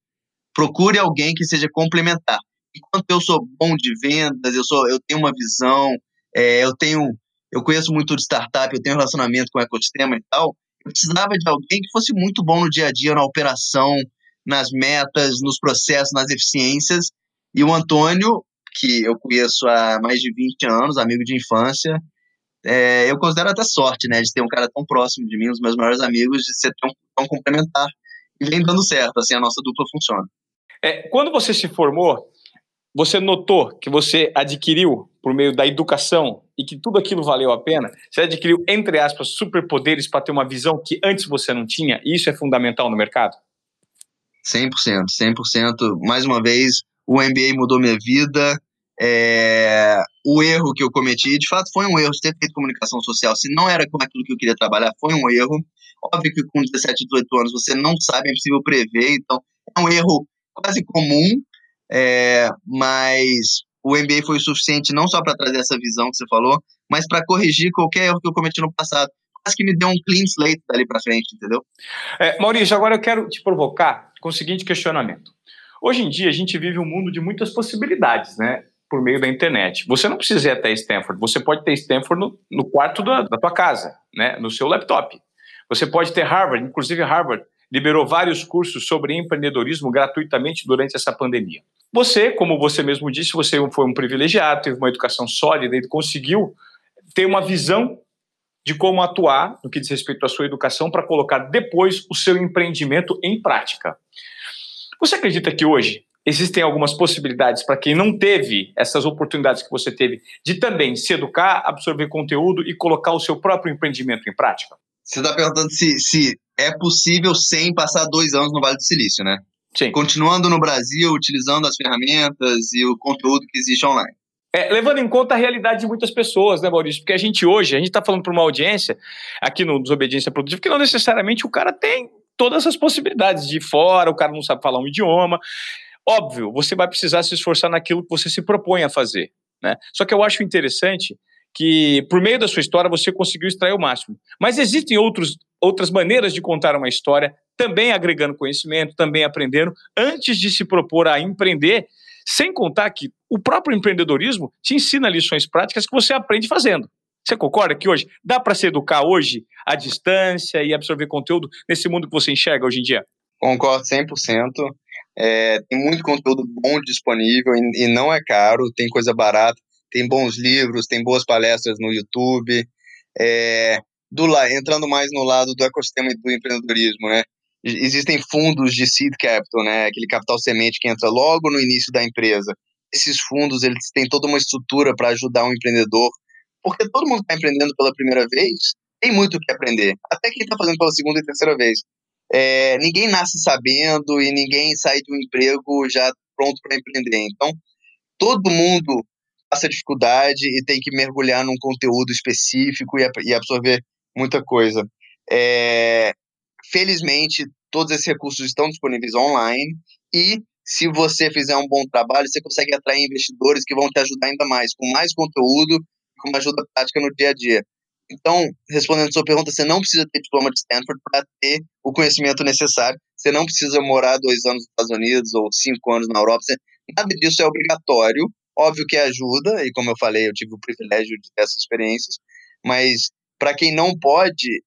S2: procure alguém que seja complementar enquanto eu sou bom de vendas, eu sou, eu tenho uma visão, é, eu tenho, eu conheço muito de startup, eu tenho relacionamento com o ecossistema e tal, eu precisava de alguém que fosse muito bom no dia a dia, na operação, nas metas, nos processos, nas eficiências. E o Antônio, que eu conheço há mais de 20 anos, amigo de infância, é, eu considero até sorte, né, de ter um cara tão próximo de mim, um dos meus maiores amigos, de ser tão, tão complementar. E vem dando certo, assim, a nossa dupla funciona.
S1: É, quando você se formou, você notou que você adquiriu por meio da educação e que tudo aquilo valeu a pena? Você adquiriu, entre aspas, superpoderes para ter uma visão que antes você não tinha? E isso é fundamental no mercado?
S2: 100%, 100%. Mais uma vez, o MBA mudou minha vida. É, o erro que eu cometi, de fato, foi um erro ter feito comunicação social. Se não era com aquilo que eu queria trabalhar, foi um erro. Óbvio que com 17, 18 anos você não sabe, é possível prever, então é um erro quase comum, é, mas o MBA foi o suficiente não só para trazer essa visão que você falou, mas para corrigir qualquer erro que eu cometi no passado. Quase que me deu um clean slate dali para frente, entendeu?
S1: É, Maurício, agora eu quero te provocar com o seguinte questionamento. Hoje em dia a gente vive um mundo de muitas possibilidades, né? Por meio da internet. Você não precisa ir até Stanford, você pode ter Stanford no, no quarto da, da tua casa, né? No seu laptop. Você pode ter Harvard, inclusive Harvard liberou vários cursos sobre empreendedorismo gratuitamente durante essa pandemia. Você, como você mesmo disse, você foi um privilegiado, teve uma educação sólida e conseguiu ter uma visão de como atuar no que diz respeito à sua educação para colocar depois o seu empreendimento em prática. Você acredita que hoje existem algumas possibilidades para quem não teve essas oportunidades que você teve de também se educar, absorver conteúdo e colocar o seu próprio empreendimento em prática?
S2: Você está perguntando se, se é possível sem passar dois anos no Vale do Silício, né? Sim. Continuando no Brasil, utilizando as ferramentas e o conteúdo que existe online.
S1: É, levando em conta a realidade de muitas pessoas, né, Maurício? Porque a gente hoje, a gente está falando para uma audiência aqui no Desobediência Produtiva, que não necessariamente o cara tem todas as possibilidades de ir fora, o cara não sabe falar um idioma. Óbvio, você vai precisar se esforçar naquilo que você se propõe a fazer. Né? Só que eu acho interessante que, por meio da sua história, você conseguiu extrair o máximo. Mas existem outros, outras maneiras de contar uma história, também agregando conhecimento, também aprendendo, antes de se propor a empreender, sem contar que o próprio empreendedorismo te ensina lições práticas que você aprende fazendo. Você concorda que hoje dá para se educar hoje à distância e absorver conteúdo nesse mundo que você enxerga hoje em dia?
S2: Concordo 100%. É, tem muito conteúdo bom disponível e, e não é caro, tem coisa barata, tem bons livros, tem boas palestras no YouTube. É, do entrando mais no lado do ecossistema do empreendedorismo, né? Existem fundos de seed capital, né? Aquele capital semente que entra logo no início da empresa. Esses fundos, eles têm toda uma estrutura para ajudar um empreendedor, porque todo mundo está empreendendo pela primeira vez, tem muito o que aprender. Até quem está fazendo pela segunda e terceira vez. É, ninguém nasce sabendo e ninguém sai um emprego já pronto para empreender. Então, todo mundo passa dificuldade e tem que mergulhar num conteúdo específico e, absorver muita coisa. É, felizmente, todos esses recursos estão disponíveis online e se você fizer um bom trabalho, você consegue atrair investidores que vão te ajudar ainda mais, com mais conteúdo, com uma ajuda prática no dia a dia. Então, respondendo a sua pergunta, você não precisa ter diploma de Stanford para ter o conhecimento necessário. Você não precisa morar dois anos nos Estados Unidos ou cinco anos na Europa. Você, nada disso é obrigatório. Óbvio que ajuda, e como eu falei, eu tive o privilégio de ter essas experiências, mas para quem não pode,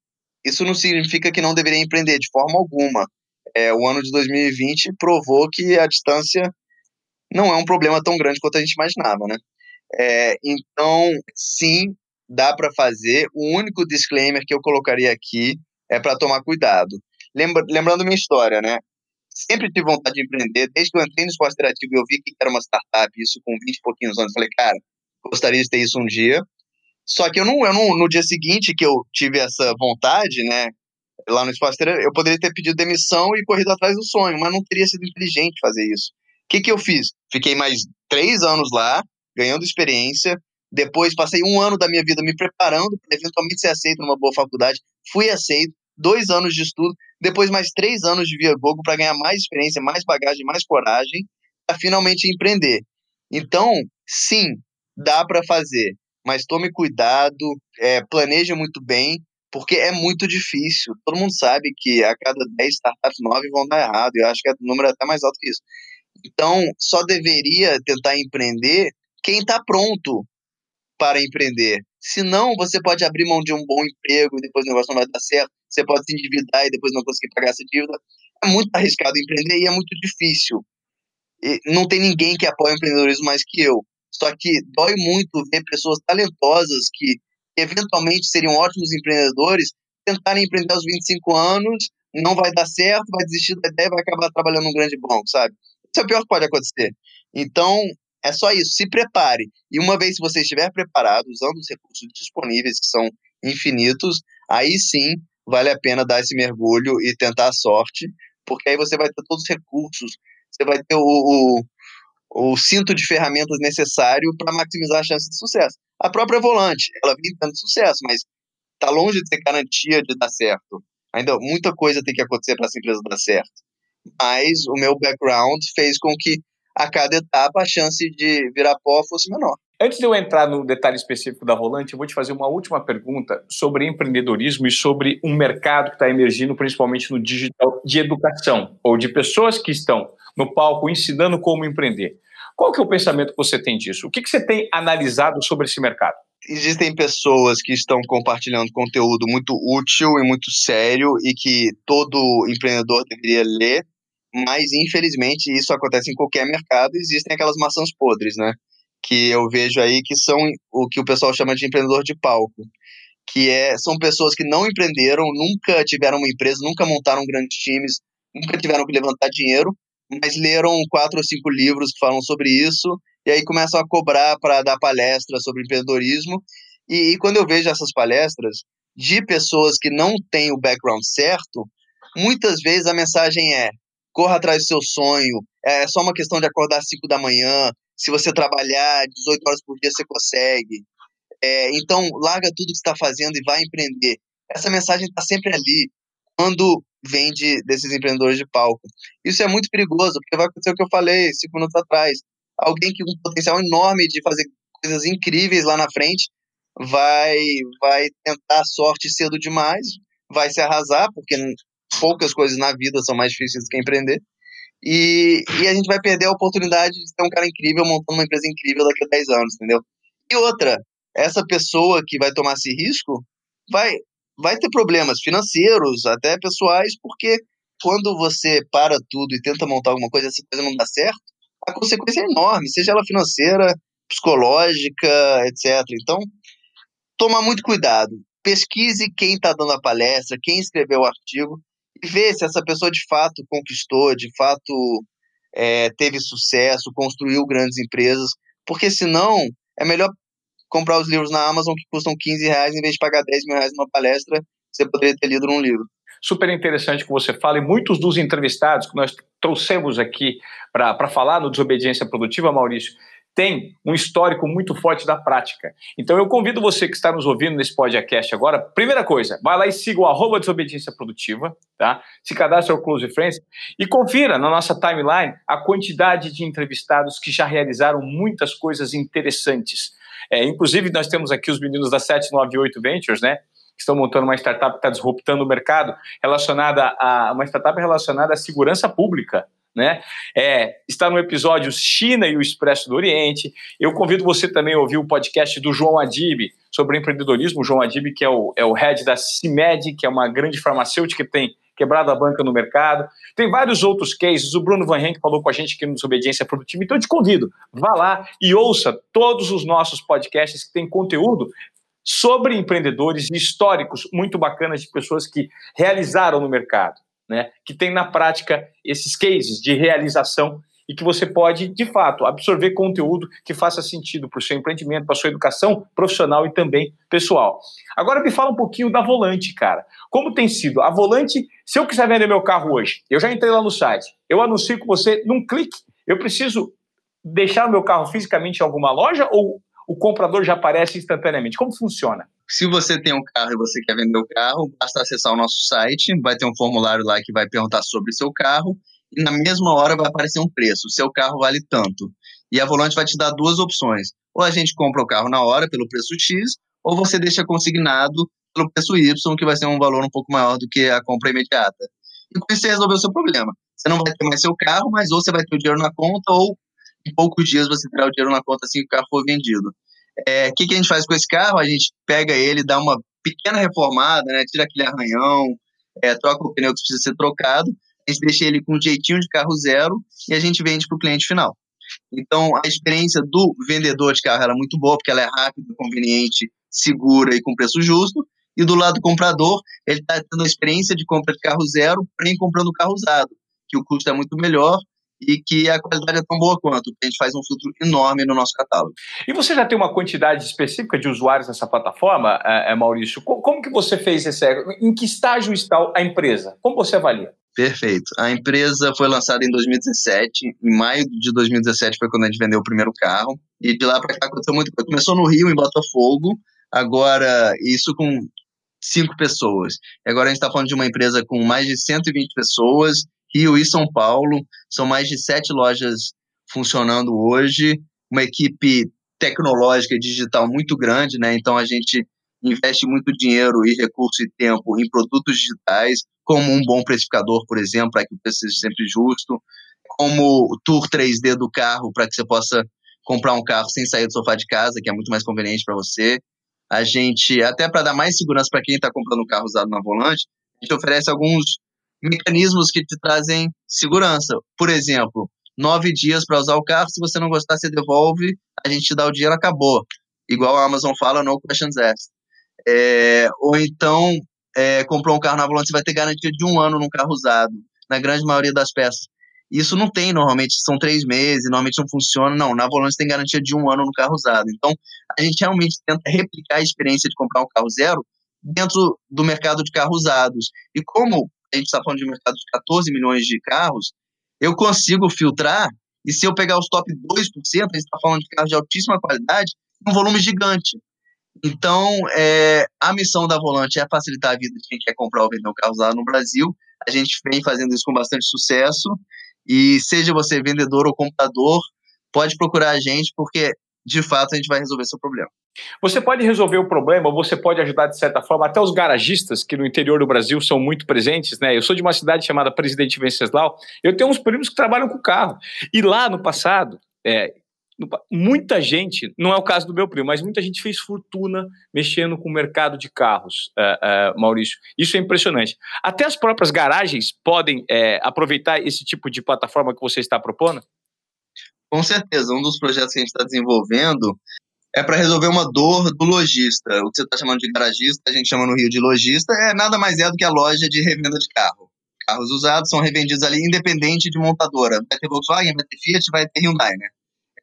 S2: isso não significa que não deveria empreender de forma alguma. É, o ano de 2020 provou que a distância não é um problema tão grande quanto a gente imaginava, né? É, então, sim, dá para fazer. O único disclaimer que eu colocaria aqui é para tomar cuidado. Lembra, lembrando minha história, né? Sempre tive vontade de empreender. Desde que eu entrei no esporte interativo, eu vi que era uma startup, isso com 20 e pouquinhos anos. Falei, cara, gostaria de ter isso um dia. Só que eu não, eu não, no dia seguinte que eu tive essa vontade, né, lá no Espaço eu poderia ter pedido demissão e corrido atrás do sonho, mas não teria sido inteligente fazer isso. O que, que eu fiz? Fiquei mais três anos lá, ganhando experiência. Depois passei um ano da minha vida me preparando para eventualmente ser aceito numa boa faculdade. Fui aceito, dois anos de estudo, depois mais três anos de via Google para ganhar mais experiência, mais bagagem, mais coragem, para finalmente empreender. Então, sim, dá para fazer mas tome cuidado, é, planeje muito bem, porque é muito difícil. Todo mundo sabe que a cada 10 startups, 9 vão dar errado. Eu acho que o número é até mais alto que isso. Então, só deveria tentar empreender quem está pronto para empreender. Senão, você pode abrir mão de um bom emprego e depois o negócio não vai dar certo. Você pode se endividar e depois não conseguir pagar essa dívida. É muito arriscado empreender e é muito difícil. E não tem ninguém que apoie o empreendedorismo mais que eu. Só que dói muito ver pessoas talentosas que eventualmente seriam ótimos empreendedores tentarem empreender aos 25 anos, não vai dar certo, vai desistir da ideia e vai acabar trabalhando num grande banco, sabe? Isso é o pior que pode acontecer. Então, é só isso, se prepare. E uma vez que você estiver preparado, usando os recursos disponíveis, que são infinitos, aí sim vale a pena dar esse mergulho e tentar a sorte, porque aí você vai ter todos os recursos, você vai ter o, o o cinto de ferramentas necessário para maximizar a chance de sucesso. A própria volante, ela vem tendo sucesso, mas está longe de ter garantia de dar certo. Ainda muita coisa tem que acontecer para essa empresa dar certo. Mas o meu background fez com que a cada etapa a chance de virar pó fosse menor.
S1: Antes de eu entrar no detalhe específico da Volante, eu vou te fazer uma última pergunta sobre empreendedorismo e sobre um mercado que está emergindo, principalmente no digital, de educação, ou de pessoas que estão no palco ensinando como empreender. Qual que é o pensamento que você tem disso? O que, que você tem analisado sobre esse mercado?
S2: Existem pessoas que estão compartilhando conteúdo muito útil e muito sério e que todo empreendedor deveria ler, mas infelizmente isso acontece em qualquer mercado. Existem aquelas maçãs podres, né? Que eu vejo aí que são o que o pessoal chama de empreendedor de palco que é, são pessoas que não empreenderam, nunca tiveram uma empresa, nunca montaram grandes times, nunca tiveram que levantar dinheiro, mas leram quatro ou cinco livros que falam sobre isso, e aí começam a cobrar para dar palestras sobre empreendedorismo. E, e, quando eu vejo essas palestras de pessoas que não têm o background certo, muitas vezes a mensagem é: corra atrás do seu sonho, é só uma questão de acordar às 5 da manhã, se você trabalhar 18 horas por dia, você consegue. É, então, larga tudo que está fazendo e vai empreender. Essa mensagem está sempre ali. Quando vem de, desses empreendedores de palco. Isso é muito perigoso, porque vai acontecer o que eu falei cinco minutos atrás. Alguém que com um potencial enorme de fazer coisas incríveis lá na frente vai, vai tentar sorte cedo demais, vai se arrasar, porque poucas coisas na vida são mais difíceis do que empreender. E, e a gente vai perder a oportunidade de ter um cara incrível montando uma empresa incrível daqui a 10 anos, entendeu? E outra, essa pessoa que vai tomar esse risco vai, vai ter problemas financeiros, até pessoais, porque quando você para tudo e tenta montar alguma coisa essa coisa não dá certo, a consequência é enorme, seja ela financeira, psicológica, etc. Então, tomar muito cuidado. pesquise quem está dando a palestra, quem escreveu o artigo, vê se essa pessoa de fato conquistou, de fato é, teve sucesso, construiu grandes empresas, porque senão é melhor comprar os livros na Amazon que custam 15 reais em vez de pagar 10 mil reais numa palestra você poderia ter lido num livro.
S1: Super interessante que você fala, e muitos dos entrevistados que nós trouxemos aqui para falar no Desobediência Produtiva, Maurício, tem um histórico muito forte da prática. Então eu convido você que está nos ouvindo nesse podcast agora, primeira coisa, vai lá e siga o arroba Desobediência Produtiva, tá? Se cadastre ao Close Friends e confira na nossa timeline a quantidade de entrevistados que já realizaram muitas coisas interessantes. É, inclusive, nós temos aqui os meninos da 798 Ventures, né? Que estão montando uma startup que está disruptando o mercado relacionada a uma startup relacionada à segurança pública né? É, está no episódio China e o Expresso do Oriente. Eu convido você também a ouvir o podcast do João Adib sobre empreendedorismo. O João Adib, que é o, é o head da CIMED, que é uma grande farmacêutica que tem quebrado a banca no mercado. Tem vários outros cases. O Bruno Van Henk falou com a gente aqui no Desobediência Produtiva. Então eu te convido, vá lá e ouça todos os nossos podcasts que têm conteúdo sobre empreendedores históricos muito bacanas de pessoas que realizaram no mercado né, que tem na prática esses cases de realização e que você pode, de fato, absorver conteúdo que faça sentido para o seu empreendimento, para a sua educação profissional e também pessoal. Agora me fala um pouquinho da Volante, cara. Como tem sido? A Volante, se eu quiser vender meu carro hoje, eu já entrei lá no site, eu anuncio com você num clique, eu preciso deixar o meu carro fisicamente em alguma loja ou o comprador já aparece instantaneamente? Como funciona?
S2: Se você tem um carro e você quer vender o carro, basta acessar o nosso site, vai ter um formulário lá que vai perguntar sobre o seu carro, e na mesma hora vai aparecer um preço. Seu carro vale tanto. E a Volante vai te dar duas opções. Ou a gente compra o carro na hora pelo preço X, ou você deixa consignado pelo preço Y, que vai ser um valor um pouco maior do que a compra imediata. E com isso você resolveu o seu problema. Você não vai ter mais seu carro, mas ou você vai ter o dinheiro na conta, ou em poucos dias você terá o dinheiro na conta assim que o carro for vendido. O é, que, que a gente faz com esse carro? A gente pega ele, dá uma pequena reformada, né? Tira aquele arranhão, é, troca o pneu que precisa ser trocado, a gente deixa ele com um jeitinho de carro zero e a gente vende para o cliente final. Então, a experiência do vendedor de carro é muito boa, porque ela é rápida, conveniente, segura e com preço justo. E do lado do comprador, ele está tendo a experiência de compra de carro zero, porém comprando carro usado, que o custo é muito melhor e que a qualidade é tão boa quanto, a gente faz um filtro enorme no nosso catálogo.
S1: E você já tem uma quantidade específica de usuários nessa plataforma, é, Maurício? Como que você fez esse... Em que estágio está a empresa? Como você avalia?
S2: Perfeito. A empresa foi lançada em 2017. Em maio de 2017 foi quando a gente vendeu o primeiro carro. E de lá para cá aconteceu muito. Começou no Rio, em Botafogo. Agora, isso com cinco pessoas. E agora a gente está falando de uma empresa com mais de 120 pessoas Rio e São Paulo. São mais de sete lojas funcionando hoje, uma equipe tecnológica e digital muito grande, né? Então a gente investe muito dinheiro e recurso e tempo em produtos digitais, como um bom precificador, por exemplo, para que o preço seja sempre justo, como o tour 3D do carro, para que você possa comprar um carro sem sair do sofá de casa, que é muito mais conveniente para você. A gente, até para dar mais segurança para quem está comprando um carro usado na volante, a gente oferece alguns mecanismos que te trazem segurança. Por exemplo, nove dias para usar o carro, se você não gostar, você devolve, a gente te dá o dinheiro, acabou. Igual a Amazon fala, no questions asked. É, ou então, é, comprou um carro na Volante, você vai ter garantia de um ano num carro usado, na grande maioria das peças. Isso não tem normalmente, são três meses, normalmente não funciona. Não, na Volante tem garantia de um ano no carro usado. Então, a gente realmente tenta replicar a experiência de comprar um carro zero dentro do mercado de carros usados. E como a gente está falando de um mercado de 14 milhões de carros, eu consigo filtrar, e se eu pegar os top 2%, a gente está falando de carros de altíssima qualidade, um volume gigante. Então, é, a missão da Volante é facilitar a vida de quem quer comprar ou vender um carro usado no Brasil. A gente vem fazendo isso com bastante sucesso. E seja você vendedor ou comprador, pode procurar a gente, porque de fato a gente vai resolver seu problema.
S1: Você pode resolver o problema, você pode ajudar de certa forma, até os garagistas, que no interior do Brasil são muito presentes, né? Eu sou de uma cidade chamada Presidente Venceslau, eu tenho uns primos que trabalham com carro. E lá no passado, é, muita gente, não é o caso do meu primo, mas muita gente fez fortuna mexendo com o mercado de carros, uh, uh, Maurício. Isso é impressionante. Até as próprias garagens podem uh, aproveitar esse tipo de plataforma que você está propondo?
S2: Com certeza. Um dos projetos que a gente está desenvolvendo é para resolver uma dor do lojista. O que você está chamando de garagista, a gente chama no Rio de lojista, é nada mais é do que a loja de revenda de carro. Carros usados são revendidos ali independente de montadora. Vai ter Volkswagen, vai ter Fiat, vai ter Hyundai, né?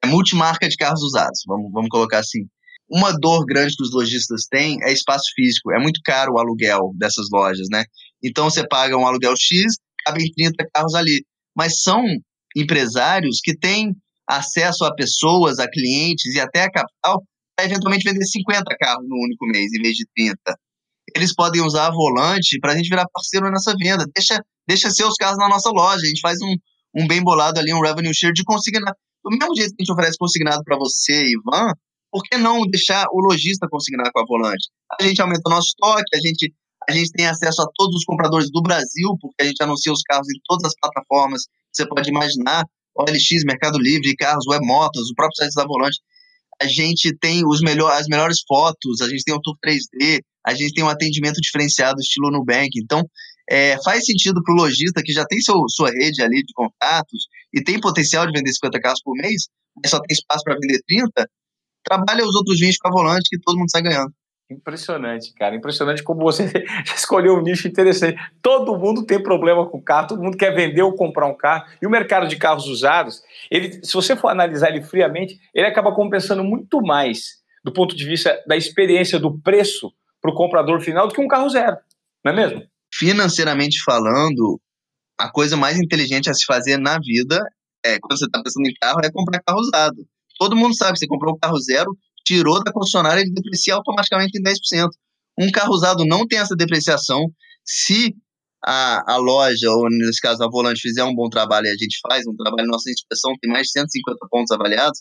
S2: É multimarca de carros usados, vamos, vamos colocar assim. Uma dor grande que os lojistas têm é espaço físico. É muito caro o aluguel dessas lojas, né? Então você paga um aluguel X, cabem 30 carros ali. Mas são empresários que têm acesso a pessoas, a clientes e até a capital para eventualmente vender 50 carros no único mês em vez de 30. Eles podem usar a volante para a gente virar parceiro nessa venda. Deixa, deixa seus carros na nossa loja. A gente faz um, um bem bolado ali, um revenue share de consignado. Do mesmo jeito que a gente oferece consignado para você, Ivan, por que não deixar o lojista consignar com a volante? A gente aumenta o nosso estoque, a gente, a gente tem acesso a todos os compradores do Brasil, porque a gente anuncia os carros em todas as plataformas que você pode imaginar. OLX, Mercado Livre, carros, web motos, o próprio site da Volante. A gente tem os melhor, as melhores fotos, a gente tem o Tour 3D, a gente tem um atendimento diferenciado estilo Nubank. Então, é, faz sentido para o lojista que já tem seu, sua rede ali de contatos e tem potencial de vender 50 carros por mês, mas só tem espaço para vender 30, trabalha os outros 20 com a volante que todo mundo sai ganhando.
S1: Impressionante, cara. Impressionante como você escolheu um nicho interessante. Todo mundo tem problema com carro, todo mundo quer vender ou comprar um carro. E o mercado de carros usados, ele, se você for analisar ele friamente, ele acaba compensando muito mais do ponto de vista da experiência do preço para o comprador final do que um carro zero, não é mesmo?
S2: Financeiramente falando, a coisa mais inteligente a se fazer na vida é quando você está pensando em carro é comprar carro usado. Todo mundo sabe que você comprou um carro zero, tirou da concessionária, ele deprecia automaticamente em 10%. Um carro usado não tem essa depreciação. Se a, a loja, ou nesse caso a Volante, fizer um bom trabalho e a gente faz um trabalho, nossa inspeção tem mais de 150 pontos avaliados,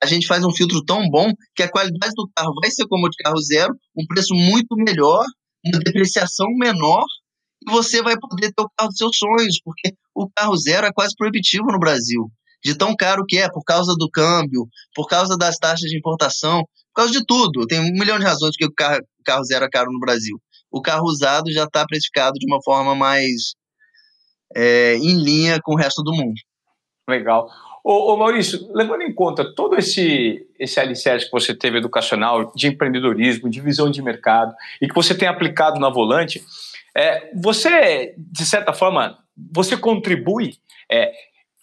S2: a gente faz um filtro tão bom que a qualidade do carro vai ser como de carro zero, um preço muito melhor, uma depreciação menor, e você vai poder ter o carro dos seus sonhos, porque o carro zero é quase proibitivo no Brasil de tão caro que é, por causa do câmbio, por causa das taxas de importação, por causa de tudo. Tem um milhão de razões que o carro, carro zero é caro no Brasil. O carro usado já está precificado de uma forma mais é, em linha com o resto do mundo.
S1: Legal. Ô, ô, Maurício, levando em conta todo esse, esse alicerce que você teve educacional, de empreendedorismo, de visão de mercado, e que você tem aplicado na Volante, é, você, de certa forma, você contribui é,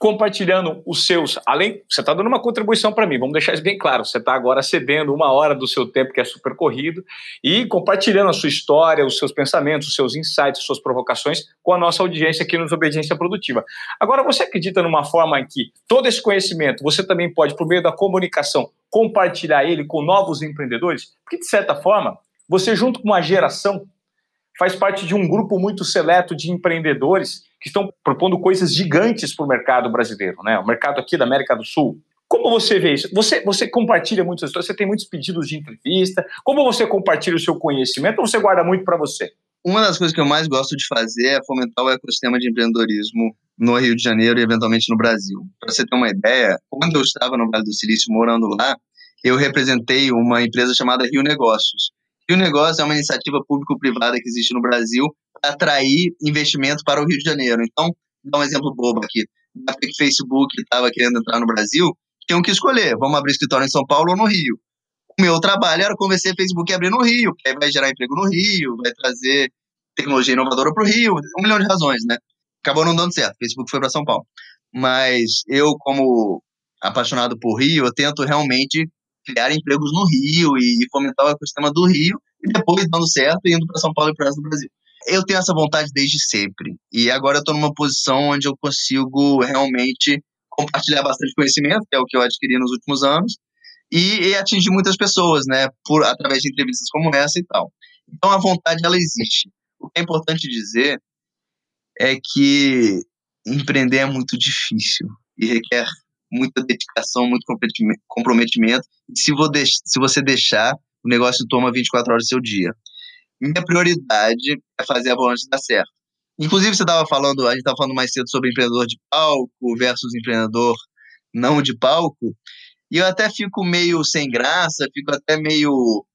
S1: compartilhando os seus, além, você está dando uma contribuição para mim, vamos deixar isso bem claro, você está agora cedendo uma hora do seu tempo que é super corrido e compartilhando a sua história, os seus pensamentos, os seus insights, as suas provocações com a nossa audiência aqui no Obediência Produtiva. Agora, você acredita numa forma em que todo esse conhecimento você também pode, por meio da comunicação, compartilhar ele com novos empreendedores? Porque, de certa forma, você junto com uma geração faz parte de um grupo muito seleto de empreendedores que estão propondo coisas gigantes para o mercado brasileiro, né? O mercado aqui da América do Sul. Como você vê isso? Você, você compartilha muitas histórias, você tem muitos pedidos de entrevista. Como você compartilha o seu conhecimento ou você guarda muito para você?
S2: Uma das coisas que eu mais gosto de fazer é fomentar o ecossistema de empreendedorismo no Rio de Janeiro e eventualmente no Brasil. Para você ter uma ideia, quando eu estava no Vale do Silício morando lá, eu representei uma empresa chamada Rio Negócios. Rio Negócios é uma iniciativa público-privada que existe no Brasil para atrair investimento para o Rio de Janeiro. Então, dar um exemplo bobo aqui. Na época que Facebook estava querendo entrar no Brasil, tinham que escolher, vamos abrir escritório em São Paulo ou no Rio. O meu trabalho era convencer o Facebook a abrir no Rio, porque aí vai gerar emprego no Rio, vai trazer tecnologia inovadora para o Rio, um milhão de razões, né? Acabou não dando certo, o Facebook foi para São Paulo. Mas eu, como apaixonado por Rio, eu tento realmente criar empregos no Rio e fomentar o ecossistema do Rio e depois dando certo indo para São Paulo e para o resto do Brasil. Eu tenho essa vontade desde sempre e agora eu estou numa posição onde eu consigo realmente compartilhar bastante conhecimento, que é o que eu adquiri nos últimos anos, e, e atingir muitas pessoas, né, por através de entrevistas como essa e tal. Então a vontade ela existe. O que é importante dizer é que empreender é muito difícil e requer muita dedicação, muito comprometimento. Se, se você deixar, o negócio toma 24 horas do seu dia. Minha prioridade é fazer a volante dar certo. Inclusive, você estava falando, a gente estava falando mais cedo sobre empreendedor de palco versus empreendedor não de palco, e eu até fico meio sem graça, fico até meio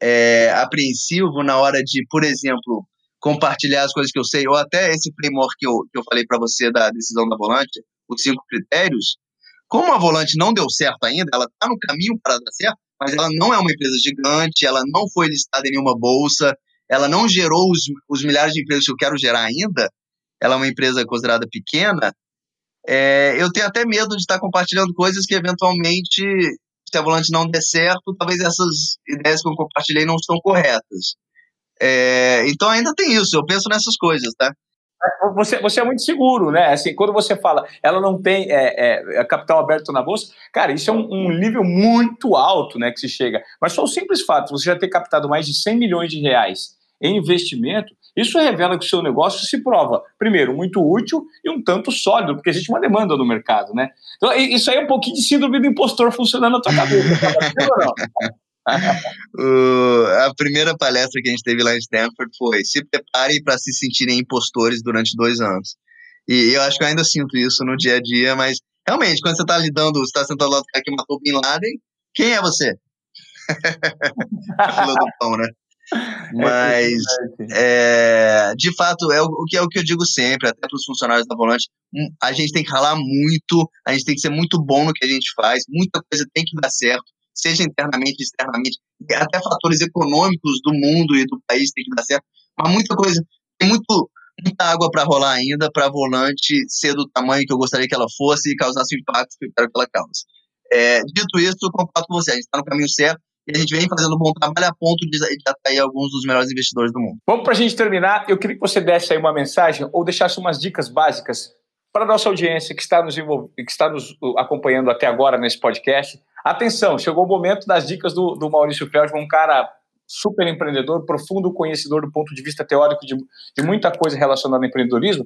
S2: é, apreensivo na hora de, por exemplo, compartilhar as coisas que eu sei, ou até esse framework que eu, que eu falei para você da decisão da volante, os cinco critérios, Como a Volante não deu certo ainda, ela está no caminho para dar certo, mas ela não é uma empresa gigante, ela não foi listada em nenhuma bolsa, ela não gerou os, os milhares de empregos que eu quero gerar ainda, ela é uma empresa considerada pequena, é, eu tenho até medo de estar compartilhando coisas que eventualmente, se a volante não der certo, talvez essas ideias que eu compartilhei não estão corretas. É, então ainda tem isso, eu penso nessas coisas, tá?
S1: Você, você é muito seguro, né? Assim, quando você fala, ela não tem é, é, capital aberto na bolsa, cara, isso é um, um, nível muito alto, né, que se chega. Mas só o simples fato, você já ter captado mais de 100 milhões de reais em investimento, isso revela que o seu negócio se prova, primeiro, muito útil e um tanto sólido, porque existe uma demanda no mercado, né? Então, isso aí é um pouquinho de síndrome do impostor funcionando na tua cabeça.
S2: a primeira palestra que a gente teve lá em Stanford foi se prepare para se sentirem impostores durante dois anos. E eu acho que eu ainda sinto isso no dia a dia, mas realmente, quando você está lidando, você está sentado lá do cara que matou Bin Laden, quem é você? Fila do pão, né? É Mas, é, de fato, é o, o, que é o que eu digo sempre, até para os funcionários da Volante, hum, a gente tem que ralar muito, a gente tem que ser muito bom no que a gente faz, muita coisa tem que dar certo, seja internamente, externamente, até fatores econômicos do mundo e do país tem que dar certo, mas muita coisa, tem muito, muita água para rolar ainda para a Volante ser do tamanho que eu gostaria que ela fosse e causasse o impacto que eu quero que ela cause. É, dito isso, eu concordo com você, a gente está no caminho certo, e a gente vem fazendo um bom trabalho a ponto de, de atrair alguns dos melhores investidores do mundo.
S1: Vamos para a gente terminar, eu queria que você desse aí uma mensagem ou deixasse umas dicas básicas para a nossa audiência que está, nos que está nos acompanhando até agora nesse podcast. Atenção, chegou o momento das dicas do, do Maurício Feldman, um cara super empreendedor, profundo conhecedor do ponto de vista teórico de, de muita coisa relacionada ao empreendedorismo.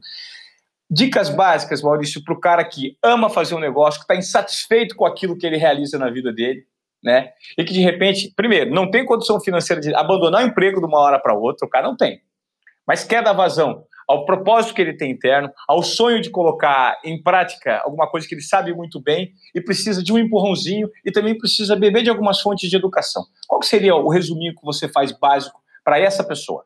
S1: Dicas básicas, Maurício, para o cara que ama fazer um negócio, que está insatisfeito com aquilo que ele realiza na vida dele, né? E que de repente, primeiro, não tem condição financeira de abandonar o emprego de uma hora para outra, o cara não tem. Mas quer dar vazão ao propósito que ele tem interno, ao sonho de colocar em prática alguma coisa que ele sabe muito bem e precisa de um empurrãozinho e também precisa beber de algumas fontes de educação. Qual seria o resuminho que você faz básico para essa pessoa?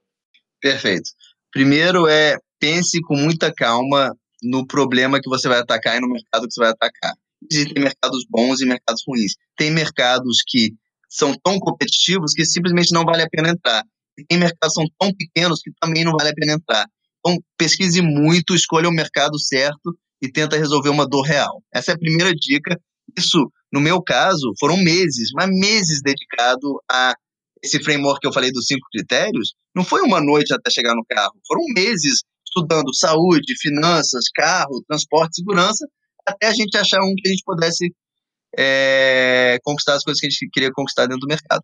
S2: Perfeito. Primeiro é pense com muita calma no problema que você vai atacar e no mercado que você vai atacar existem mercados bons e mercados ruins. Tem mercados que são tão competitivos que simplesmente não vale a pena entrar. Tem mercados que são tão pequenos que também não vale a pena entrar. Então, pesquise muito, escolha o mercado certo e tenta resolver uma dor real. Essa é a primeira dica. Isso, no meu caso, foram meses, mas meses dedicado a esse framework que eu falei dos cinco critérios. Não foi uma noite até chegar no carro, foram meses estudando saúde, finanças, carro, transporte, segurança, até a gente achar um que a gente pudesse é, conquistar as coisas que a gente queria conquistar dentro do mercado.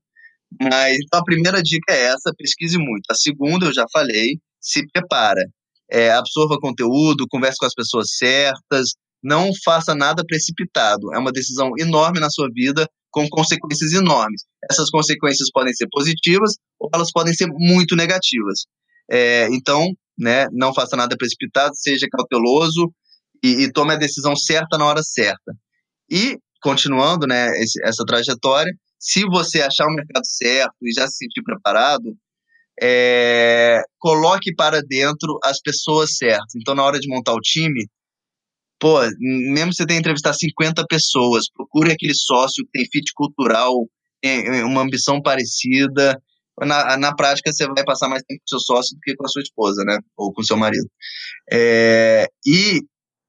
S2: Mas então a primeira dica é essa, pesquise muito. A segunda eu já falei, se prepara. É, absorva conteúdo, converse com as pessoas certas, não faça nada precipitado. É uma decisão enorme na sua vida, com consequências enormes. Essas consequências podem ser positivas ou elas podem ser muito negativas. É, então, né, não faça nada precipitado, seja cauteloso, e, e tome a decisão certa na hora certa. E, continuando né, esse, essa trajetória, se você achar o mercado certo e já se sentir preparado, é, coloque para dentro as pessoas certas. Então, na hora de montar o time, pô, mesmo que você tenha entrevistar 50 pessoas, procure aquele sócio que tem fit cultural, tem uma ambição parecida. Na, na prática, você vai passar mais tempo com seu sócio do que com a sua esposa, né? Ou com seu marido. É, e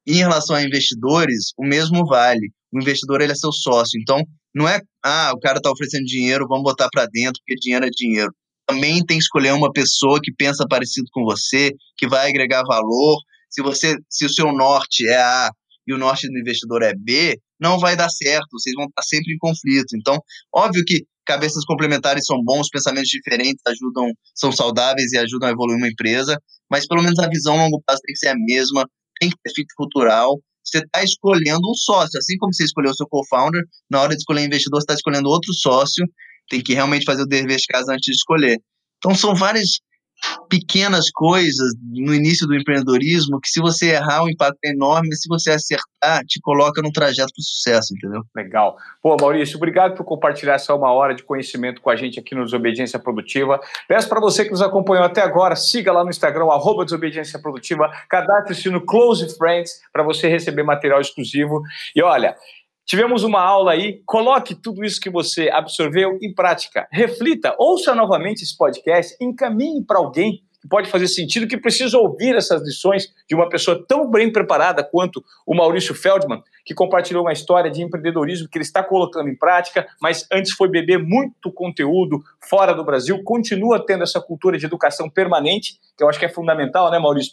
S2: em relação a investidores, o mesmo vale. O investidor ele é seu sócio. Então, não é, ah, o cara está oferecendo dinheiro, vamos botar para dentro, porque dinheiro é dinheiro. Também tem que escolher uma pessoa que pensa parecido com você, que vai agregar valor. Se você, se o seu norte é A e o norte do investidor é B, não vai dar certo. Vocês vão estar sempre em conflito. Então, óbvio que cabeças complementares são bons, pensamentos diferentes ajudam, são saudáveis e ajudam a evoluir uma empresa, mas pelo menos a visão a longo prazo tem que ser a mesma, tem que ter fit cultural. Você está escolhendo um sócio, assim como você escolheu o seu co-founder, na hora de escolher investidor, você está escolhendo outro sócio, tem que realmente fazer o dever de casa antes de escolher. Então, são várias pequenas coisas no início do empreendedorismo que se você errar o impacto é enorme, se você acertar, te coloca no trajeto para sucesso, entendeu?
S1: Legal. Pô, Maurício, obrigado por compartilhar essa uma hora de conhecimento com a gente aqui no Desobediência Produtiva. Peço para você que nos acompanhou até agora, siga lá no Instagram, arroba Desobediência Produtiva, cadastre-se no Close Friends para você receber material exclusivo. E olha, Tivemos uma aula aí, coloque tudo isso que você absorveu em prática. Reflita, ouça novamente esse podcast, encaminhe para alguém que pode fazer sentido, que precisa ouvir essas lições de uma pessoa tão bem preparada quanto o Maurício Feldman, que compartilhou uma história de empreendedorismo que ele está colocando em prática, mas antes foi beber muito conteúdo fora do Brasil, continua tendo essa cultura de educação permanente, que eu acho que é fundamental, né, Maurício,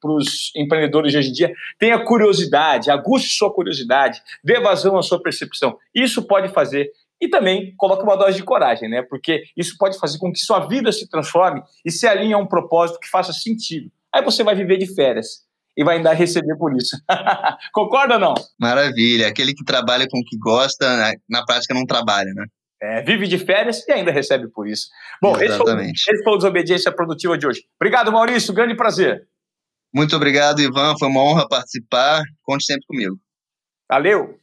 S1: para os empreendedores de hoje em dia. Tenha curiosidade, aguste sua curiosidade, dê vazão à sua percepção. Isso pode fazer e também coloque uma dose de coragem, né? Porque isso pode fazer com que sua vida se transforme e se alinhe a um propósito que faça sentido. Aí você vai viver de férias e vai ainda receber por isso. Concorda ou não?
S2: Maravilha. Aquele que trabalha com o que gosta, na prática não trabalha, né?
S1: É, vive de férias e ainda recebe por isso. Bom, Exatamente. esse foi, esse foi o Desobediência Produtiva de hoje. Obrigado, Maurício. Grande prazer.
S2: Muito obrigado, Ivan. Foi uma honra participar. Conte sempre comigo.
S1: Valeu.